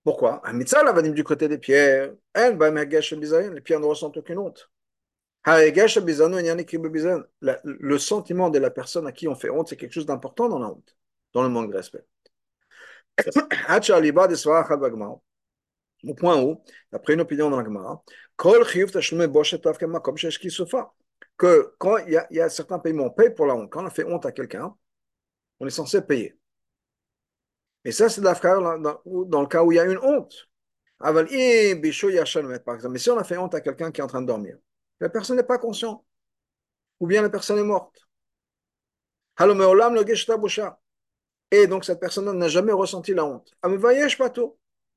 Pourquoi? Un mitzvah l'avanim du côté des pierres, les pierres ne ressentent aucune honte. Le sentiment de la personne à qui on fait honte, c'est quelque chose d'important dans la honte, dans le manque de respect. Au point où, d'après une opinion dans la Gemara, que quand il y, a, a certains paiements, on paye pour la honte. Quand on fait honte à quelqu'un, on est censé payer. Mais ça, c'est dans, dans le cas où il y a une honte. par exemple. Mais si on a fait honte à quelqu'un qui est en train de dormir, la personne n'est pas consciente, ou bien la personne est morte. Et donc cette personne n'a jamais ressenti la honte.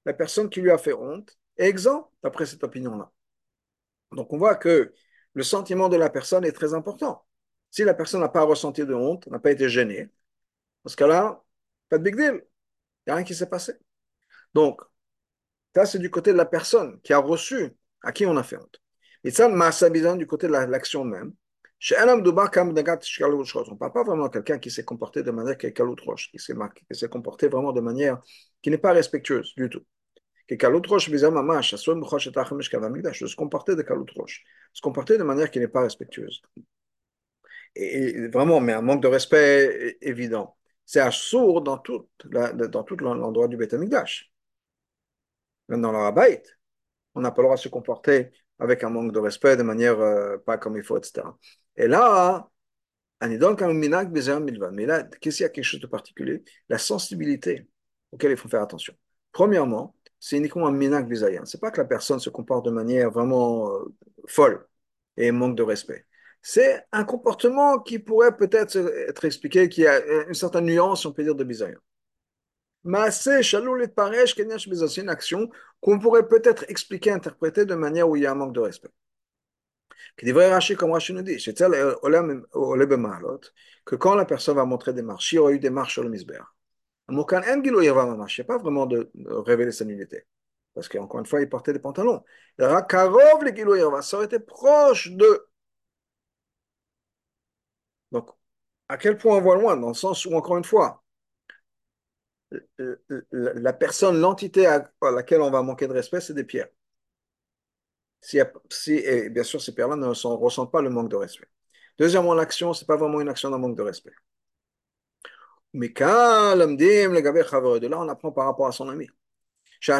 La personne qui lui a fait honte est exempt d'après cette opinion-là. Donc on voit que le sentiment de la personne est très important. Si la personne n'a pas ressenti de honte, n'a pas été gênée, dans ce cas-là, pas de big deal. Il n'y a rien qui s'est passé. Donc, ça, c'est du côté de la personne qui a reçu, à qui on a fait honte. Et ça, le du côté de l'action même. Chez un homme de on ne parle pas vraiment de quelqu'un qui s'est comporté de manière qui s'est comporté vraiment de manière qui n'est pas respectueuse du tout. Que se comporter de se comporter de manière qui n'est pas respectueuse. Et, vraiment, mais un manque de respect évident. C'est un sourd dans tout, dans tout l'endroit du Beth. Même dans le on n'a pas le droit de se comporter avec un manque de respect, de manière euh, pas comme il faut, etc. Et là, mais là, qu'est-ce qu'il y a quelque chose de particulier? La sensibilité auquel il faut faire attention. Premièrement, c'est uniquement un minak bizayan. C'est pas que la personne se comporte de manière vraiment euh, folle et manque de respect. C'est un comportement qui pourrait peut-être être expliqué, qui a une certaine nuance, on peut dire, de bizayan. c'est une action qu'on pourrait peut-être expliquer, interpréter de manière où il y a un manque de respect. Qui devrait Rashi, comme Rashi nous dit, que quand la personne va montrer des marches, il y aura eu des marches sur le misber. Il n'y pas vraiment de révéler sa nullité. Parce qu'encore une fois, il portait des pantalons. Ça aurait été proche de. Donc, à quel point on voit loin? Dans le sens où, encore une fois, la personne, l'entité à laquelle on va manquer de respect, c'est des pierres. Si, et bien sûr, ces pierres-là ne ressentent pas le manque de respect. Deuxièmement, l'action, ce n'est pas vraiment une action d'un manque de respect. Mais quand de là, on apprend par rapport à son ami. On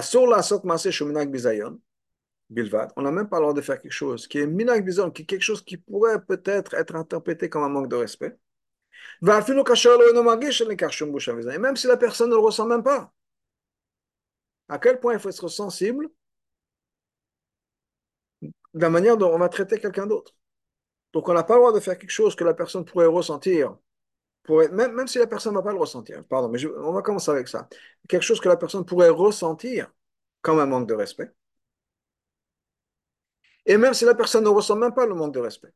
n'a même pas le droit de faire quelque chose qui est minak bizon, qui est quelque chose qui pourrait peut-être être interprété comme un manque de respect. Même si la personne ne le ressent même pas. À quel point il faut être sensible de la manière dont on va traiter quelqu'un d'autre. Donc on n'a pas le droit de faire quelque chose que la personne pourrait ressentir même, si la personne ne va pas le ressentir, pardon, mais on va commencer avec ça. Quelque chose que la personne pourrait ressentir comme un manque de respect. Et même si la personne ne ressent même pas le manque de respect.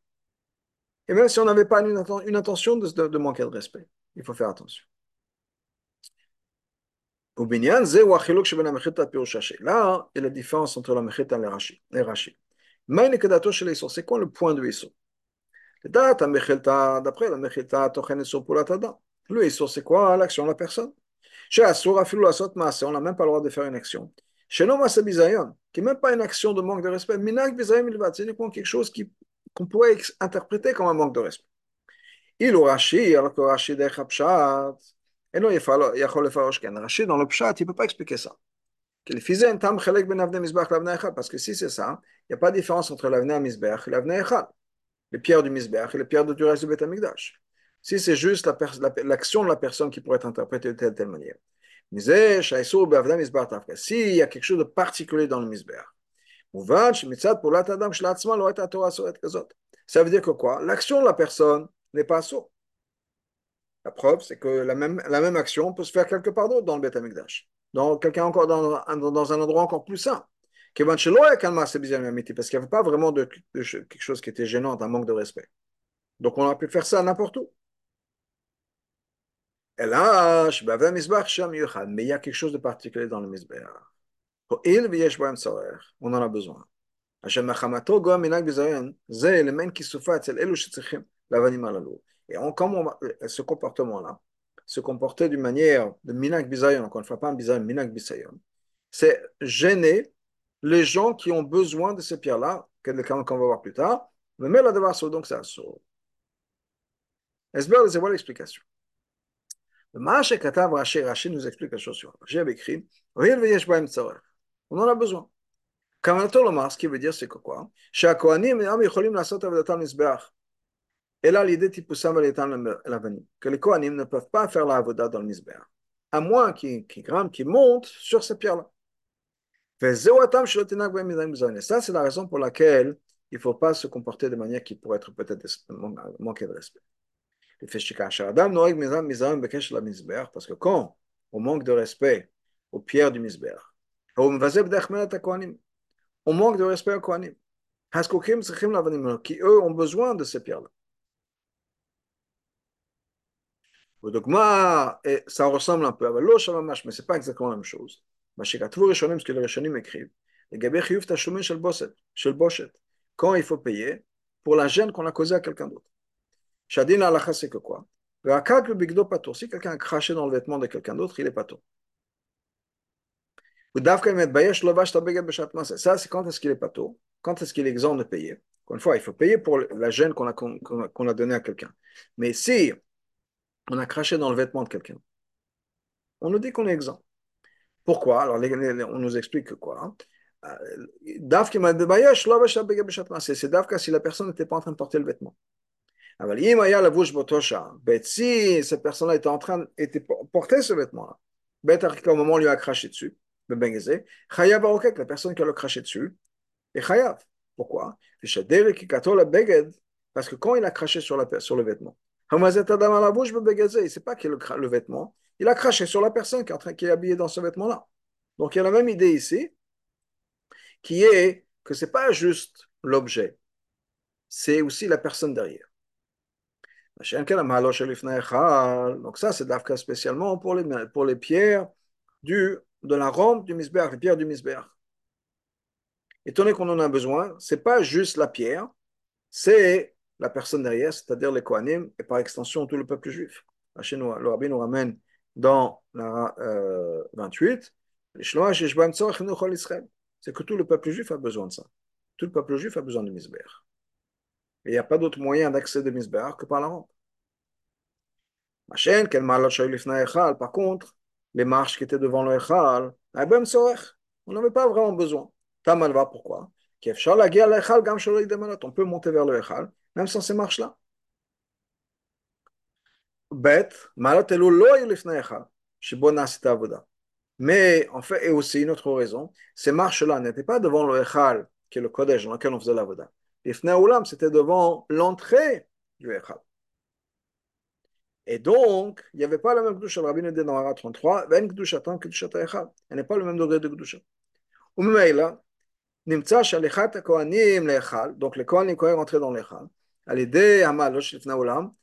Et même si on n'avait pas une, intention de, manquer de respect. Il faut faire attention. Là, il y a la différence entre la mechita et les rashi. C'est quoi le point de Issur D'après la Mechilta, Tochen sur pour la Le Issur, c'est quoi l'action de la personne Chez Assur, Afilu Asot Maase, on n'a même pas le droit de faire une action. Chez Noma Bizayon, qui n'est même pas une action de manque de respect. Minak Bizayon Milvat, c'est uniquement quelque chose qu'on pourrait interpréter comme un manque de respect. Il ou Rashi, alors que Rashi de Pshat, et non, il faut le faire Rashi, dans le Pshat, il ne peut pas expliquer ça. Parce que si c'est ça, il n'y a pas de différence entre l'avenir Mizbech et l'avenir Echad les pierres du Misbech et les pierres du reste du Beth Amikdash. Si c'est juste l'action de la personne qui pourrait être interprétée de telle, telle manière. S'il y a quelque chose de particulier dans le Misbech, ça veut dire que quoi? L'action de la personne n'est pas sourde. La preuve, c'est que la même, la même action peut se faire quelque part d'autre dans le Beth Amikdash, dans, quelqu'un encore dans, dans, un endroit encore plus sain Kevin Shelo est calma c'est bizayon amiti, parce qu'il n'y avait pas vraiment de, de, quelque chose qui était gênant, un manque de respect. Donc on aurait pu faire ça n'importe où. Et là, mais il y a quelque chose de particulier dans le misbeh. On en a besoin. אשר מחמתו גוה מנהג ביזיון, זה אלמנט כיסופה אצל אלו שצריכים לאבנים הללו. Et on, comme on, ce comportement-là, se comporter d'une manière de minag bisayon, encore une fois, pas un bisayon, minag bisayon, c'est gêner les gens qui ont besoin de ces pierres-là, qu'on va voir plus tard, mais la devoir donc c'est assourd. Esber, c'est voilà l'explication. Le Mahaché Katav Rashi Rashi nous explique la chose suivante. J'ai écrit On en a besoin. Kamalato Lomar, ce qui veut dire, c'est que quoi? Shakoanim et Avdatam Et là, l'idée Tipusam Valetan Lavani, que les Kohanim ne peuvent pas faire la Avoda dans le Nisbeach, à moins qu'ils qu grimpent, qu'ils montent sur ces pierres-là. Ça, c'est la raison pour laquelle il ne faut pas se comporter de manière qui pourrait être peut-être manquer de respect. Parce que quand on manque de respect aux pierres du misber, on manque de respect aux Kohanim. Qui eux ont besoin de ces pierres-là. Donc, ça ressemble un peu à mais ce n'est pas exactement la même chose. Ce que les Rishonim écrivent, quand il faut payer pour la gêne qu'on a causée à quelqu'un d'autre. C'est que quoi Si quelqu'un a craché dans le vêtement de quelqu'un d'autre, il est tôt. Ça, c'est quand est-ce qu'il est tôt, quand est-ce qu'il est exempt de payer. Encore une fois, il faut payer pour la gêne qu'on a, qu'on a donnée à quelqu'un. Mais si on a craché dans le vêtement de quelqu'un, on nous dit qu'on est exempt. Pourquoi? Alors, on nous explique que quoi C'est Davka si la personne n'était pas en train de porter le vêtement. Si cette personne-là était en train de porter ce vêtement-là, au moment où on lui a craché dessus, arokek, la personne qui a le craché dessus, est chayav. Pourquoi? Parce que quand il a craché sur, la, sur le vêtement, c'est pas qu'il le, le vêtement, il a craché sur la personne qui est, habillée dans ce vêtement-là. Donc il y a la même idée ici, qui est que c'est pas juste l'objet, c'est aussi la personne derrière. Donc ça, c'est d'Afka spécialement pour les, pour les pierres du de la rampe du misbeach, les pierres du. Étant qu'on en a besoin, c'est pas juste la pierre, c'est la personne derrière, c'est-à-dire les Kohanim et par extension tout le peuple juif. Rabbi nous ramène dans la euh, 28, c'est que tout le peuple juif a besoin de ça. Tout le peuple juif a besoin de misbeach. Et il n'y a pas d'autre moyen d'accès de misbeach que par la rampe. Par contre, les marches qui étaient devant le Echal, on n'avait pas vraiment besoin. Tamalva, pourquoi? On peut monter vers le Echal, même sans ces marches-là bête, Mais en fait, et aussi une autre raison, ces marches-là n'étaient pas devant le Echal, qui est le Kodesh dans lequel on faisait la Voda. Les Fnaoulam, c'était devant l'entrée du Echal. Et donc, il n'y avait pas la même Gdusha. Le rabbin dit dans 33, Ven Gdusha tam Gdusha Echal. Elle n'est pas le même degré de Gdusha. Ummeila, Nimtsa Shalichat Kohanim l'Echal, donc les Kohanim quand ils rentraient dans l'Echal, à l'idée Hamalot Shlifnaoulam,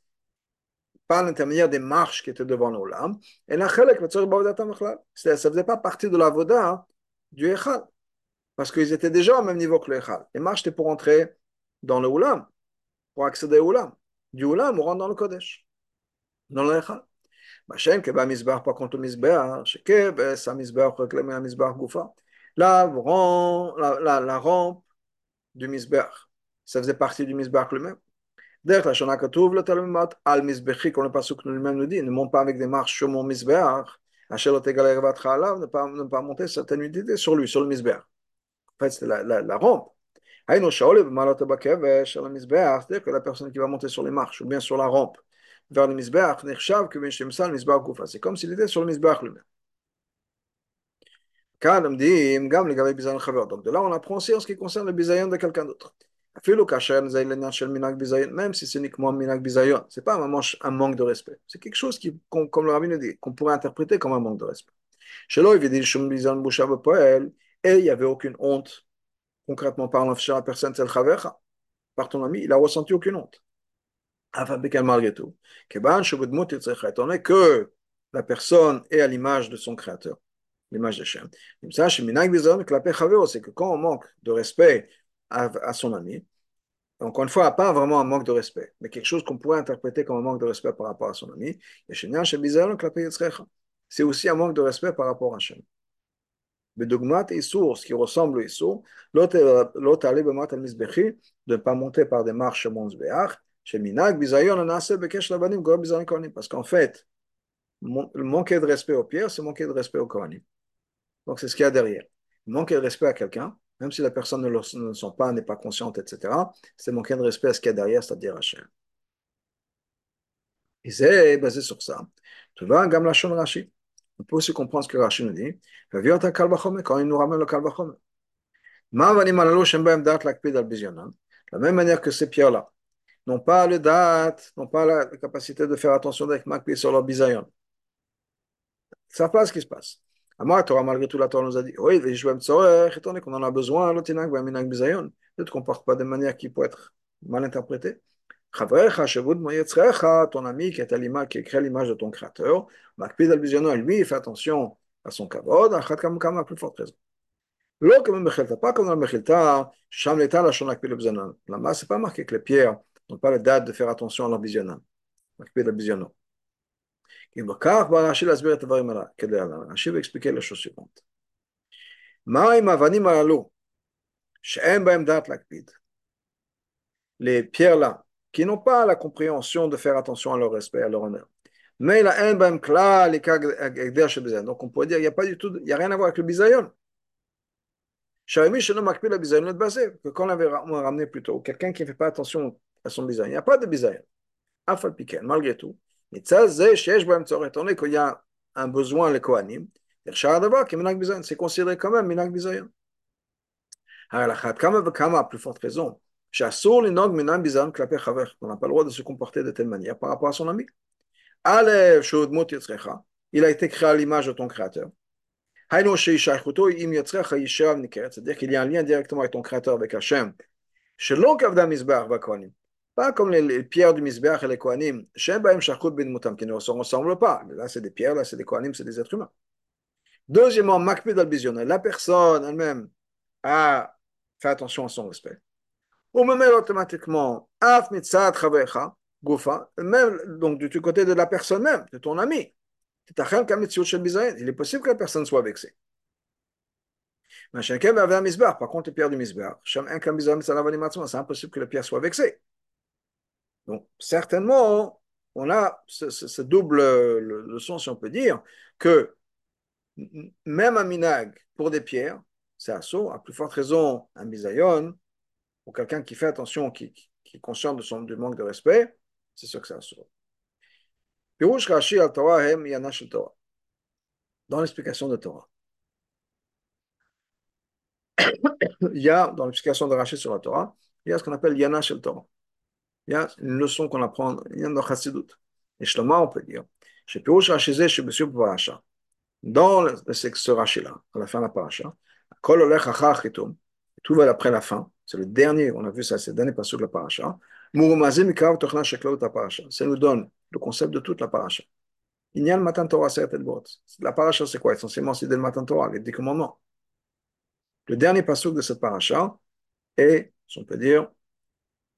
par l'intermédiaire des marches qui étaient devant l'Olam. Et la Chelek, bah, ça ne faisait pas partie de la Voda du Echal, parce qu'ils étaient déjà au même niveau que le Echal. Les marches étaient pour entrer dans le Olam, pour accéder au Olam. Du Olam, on rentre dans le Kodesh, dans le Echal. Que Mizbah, par contre, hein, sa un Goufa. La, rampe du Mizbah, ça faisait partie du Mizbah lui-même. D'ailleurs, la Shana Katouv, le Talmumat, al Misbechi, qu'on ne pas ce que nous-mêmes nous dit, ne monte pas avec des marches sur mon Misbah, Hachel Tegal ne pas ne pas monter certaines unités sur lui, sur le Misbah. En fait, c'est la, la, la rampe. C'est-à-dire que la personne qui va monter sur les marches ou bien sur la rampe, vers le Mizbeach, Nechshav, que le Mizbeach Goufa. C'est comme s'il était sur le Mizbeach lui-même. Donc de là, on apprend aussi en ce qui concerne le bizayon de quelqu'un d'autre. Même si c'est uniquement minak bizayon, c'est pas un, manque de respect. C'est quelque chose qui, comme le rabbin dit, qu'on pourrait interpréter comme un manque de respect. et il n'y avait aucune honte, concrètement parlant, chez la personne, le par ton ami, il n'a ressenti aucune honte. malgré tout, que la personne est à l'image de son créateur, l'image de Shem. C'est que quand on manque de respect à, son ami, encore une fois, pas vraiment un manque de respect, mais quelque chose qu'on pourrait interpréter comme un manque de respect par rapport à son ami, c'est aussi un manque de respect par rapport à Shem. Bedogmat et source qui ressemble au Issour, l'autre de ne pas monter par des marches chez Monsbeach, chez Anase, Bekesh Labanim, Goa Bizayon. Parce qu'en fait, manquer de respect aux pierres, c'est manquer de respect aux Kohanim. Donc c'est ce qu'il y a derrière. Manquer de respect à quelqu'un, même si la personne ne le, sent pas, n'est pas consciente, etc., c'est manquer de respect à ce qu'il y a derrière, c'est-à-dire Hachem. Et c'est basé sur ça. Tu vois, Gam Lachon Rashi. On peut aussi comprendre ce que Rashi nous dit. Quand il nous ramène le Kalbachome. De la même manière que ces pierres-là n'ont pas le date, n'ont pas la capacité de faire attention avec Makpi sur leur bisayon. Ça passe ce qui se passe. Moi, Torah, malgré tout, la Torah nous a dit Oui, étant donné qu'on en a besoin, l'otinak, minak bisayon, ne te comporte pas de manière qui peut être mal interprétée ton ami qui est à l'image, qui crée l'image de ton créateur, Makpid al lui, il fait attention à son kavod, à Kam plus forte raison. L'eau comme Mechilta, pas comme dans le Mechilta, Sham l'état la shon Akpid al Là-bas, c'est pas marqué que les pierres n'ont pas la date de faire attention à leur. Makpid al Bizanon. Et Bakar et expliquer la chose suivante. Les pierres là, qui n'ont pas la compréhension de faire attention à leur respect, à leur honneur. Mais la haine donc on pourrait dire, il n'y a il rien à voir avec le bisayon. Que quand on avait ramené plutôt, quelqu'un qui ne fait pas attention à son bisayon, il n'y a pas de bisayon. Malgré tout, étonné qu'il y a un besoin, les Kohanim, c'est considéré quand même la plus forte raison, on n'a pas le droit de se comporter de telle manière par rapport à son ami. Il a été créé à l'image de ton créateur. C'est-à-dire qu'il y a un lien directement avec ton créateur, avec Hachem. Pas comme les, pierres du Mizbeach et les Kohanim, qui ne se ressemblent pas. Là, c'est des pierres, là, c'est des Kohanim, c'est des êtres humains. Deuxièmement, la personne elle-même a fait attention à son respect ou même automatiquement, af mitzad chavecha, goufa, même donc du côté de la personne même, de ton ami. Il est possible que la personne soit vexée. Par contre, les pierres du misbar, c'est impossible que la pierre soit vexée. Donc, certainement, on a ce, double leçon, si on peut dire, que même un minag pour des pierres, c'est assaut, à plus forte raison, un bisayon, ou quelqu'un qui fait attention, qui, est conscient de son du manque de respect, c'est sûr que c'est un Pirouche Rashi al Torah hem yana shel Torah. Dans l'explication de Torah. il y a, dans l'explication de Rashi sur la Torah, il y a ce qu'on appelle yana shel Torah. Il y a une leçon qu'on apprend, il y a dans Chassidut. Et Shloma, on peut dire, chez Pirouche Rashi zé, chez Monsieur Paracha. Dans ce Rashi-là, à la fin de la Paracha, Kol olech tout va après la fin. C'est le dernier, on a vu ça, c'est le dernier passage de la paracha. Ça nous donne le concept de toute la paracha. Il y a le matin Torah, c'est La paracha, c'est quoi? Essentiellement, c'est le matin Torah, les dix commandements. Le dernier passage de cette paracha est, si on peut dire,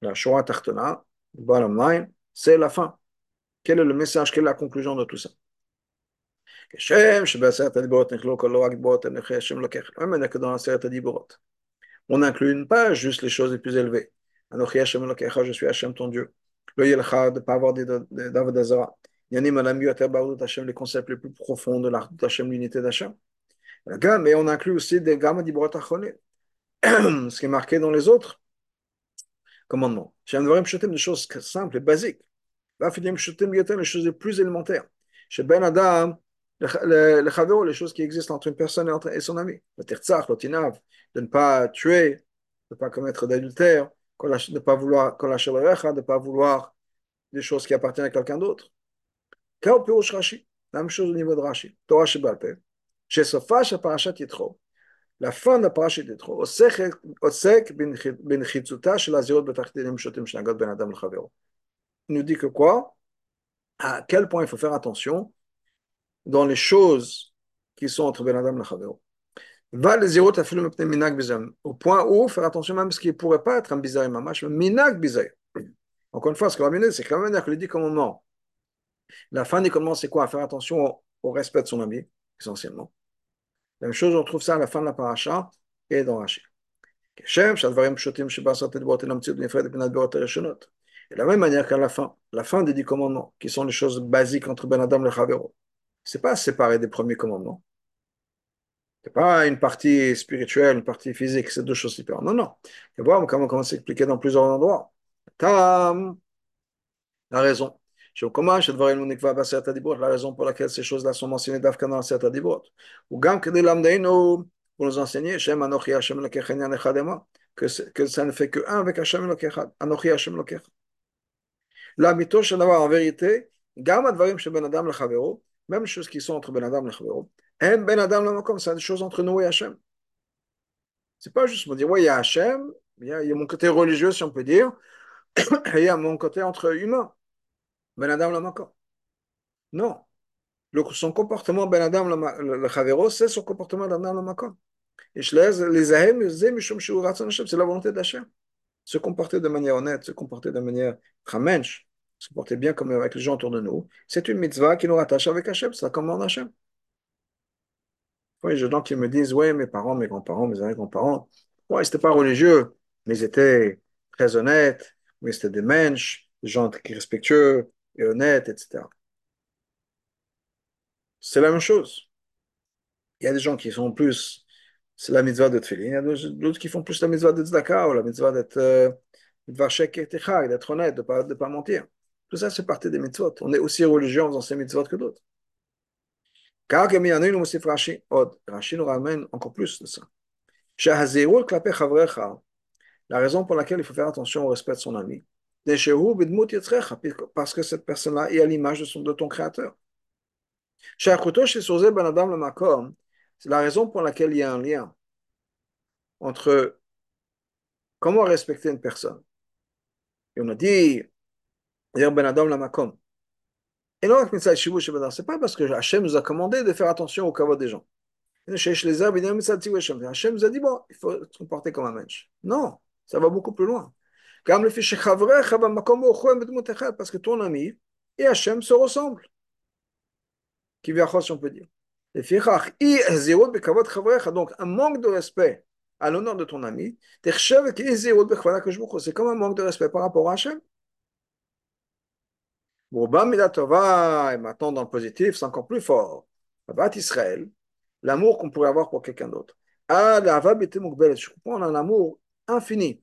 la Shoah Tartana, le bottom line, c'est la fin. Quel est le message, quelle est la conclusion de tout ça on n'inclut une pas juste les choses les plus élevées. Je suis Hachem ton Dieu. de ne pas avoir d'Avadazara. Les concepts les plus profonds de l'art d'Hachem, l'unité d'Hachem. Mais on inclut aussi des gammes d'Ibrot Ce qui est marqué dans les autres commandements. J'aime vraiment des choses simples et basiques. Là, finalement, les choses les plus élémentaires. Chez Ben Adam, le chavero, les choses qui existent entre une personne et son ami. Le tertzach, le tinav, de ne pas tuer, de ne pas commettre d'adultère, de ne pas vouloir, de ne pas vouloir des choses qui appartiennent à quelqu'un d'autre. Kao Rashi, la même chose au niveau de Rashi. Torah Shebalpe. Chez Sofash, Parashat Yitro. La fin de la parachute de trop. Osek bin chitzuta shel azirot betachtinim shotim shnagot ben adam l'chavero. Il nous dit que quoi? À quel point il faut faire attention dans les choses qui sont entre ben adam l'chavero. Va les zirot afilu mepne minak bizayim. Au point où faire attention même ce qui ne pourrait pas être un bizayim mamash, mais minak bizayim. Encore une fois, ce que Rabbi c'est que la manière que le dit commandement, la fin des commandements, c'est quoi? Faire attention au respect de son ami, essentiellement. La même chose, on trouve ça à la fin de la paracha et dans Rashi. Et de la même manière qu'à la fin, la fin des dix commandements, qui sont les choses basiques entre Ben Adam et le Chavero, c'est pas séparé des premiers commandements. C'est pas une partie spirituelle, une partie physique, c'est deux choses différentes. Non, non. Et voir comment on commence à expliquer dans plusieurs endroits. Tam, la raison. La raison pour laquelle ces choses-là sont mentionnées d'Afka dans cette adibot. Ou pour nous enseigner, que ça ne fait que un avec Hashem Lokechad. Anochi Hashem. La en vérité, Ben même choses qui sont entre Ben Adam Lechavero, et Ben Adam c'est des choses entre nous et Hashem. C'est pas juste me dire, ouais, il y a Hashem, il y a mon côté religieux, si on peut dire, et il y a mon côté entre humains. Ben Adam. Non. Son comportement Ben Adam le Chavero, c'est son comportement Ben Adam Lamako. Et je les ahem, c'est la volonté d'Hachem. Se comporter de manière honnête, se comporter de manière ramenche, se comporter bien comme avec les gens autour de nous, c'est une mitzvah qui nous rattache avec Hachem, ça commande Hachem. Oui, j'ai des gens qui me disent, oui, mes parents, mes grands-parents, mes arrière-grands-parents, ouais, c'était pas religieux, mais ils étaient très honnêtes, mais c'était des mensch, des gens qui respectueux, et honnête, etc. C'est la même chose. Il y a des gens qui sont plus, c'est la mitzvah de Tfilin, il y a d'autres qui font plus la mitzvah de Tzedaka ou la mitzvah d'être euh, d'être honnête, de ne pas, de pas mentir. Tout ça, c'est partie des mitzvot. On est aussi religieux en faisant ces mitzvot que d'autres. Car comme il y aussi Rashi nous ramène encore plus de ça. La raison pour laquelle il faut faire attention au respect de son ami, parce que cette personne-là est à l'image de, de ton créateur. C'est la raison pour laquelle il y a un lien entre comment respecter une personne. Et on a dit, Ben. Et non, c'est pas parce que Hachem nous a commandé de faire attention au kavod des gens. Hachem nous a dit, bon, il faut se comporter comme un mensch. Non, ça va beaucoup plus loin. Parce que ton ami et Hachem se ressemblent. Qui si on peut dire. Donc, un manque de respect à l'honneur de ton ami, c'est comme un manque de respect par rapport à Hachem. Et maintenant, dans le positif, c'est encore plus fort. Israël, l'amour qu'on pourrait avoir pour quelqu'un d'autre. Ah, je comprends, on a un amour infini.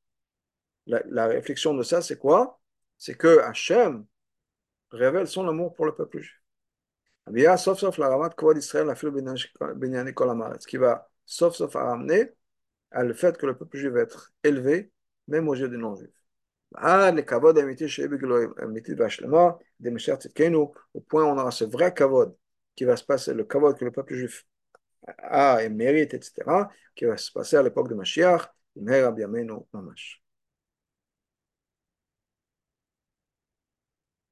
la, réflexion de ça, c'est quoi? C'est que Hachem révèle son amour pour le peuple juif. Sauf sauf la ramat Kvod Israël a fait Ce qui va sauf sauf à ramener à le fait que le peuple juif va être élevé, même aux yeux des non-juifs. Au point où on aura ce vrai kavod qui va se passer, le kavod que le peuple juif a et mérite, etc., qui va se passer à l'époque de Mashiach, Mamash.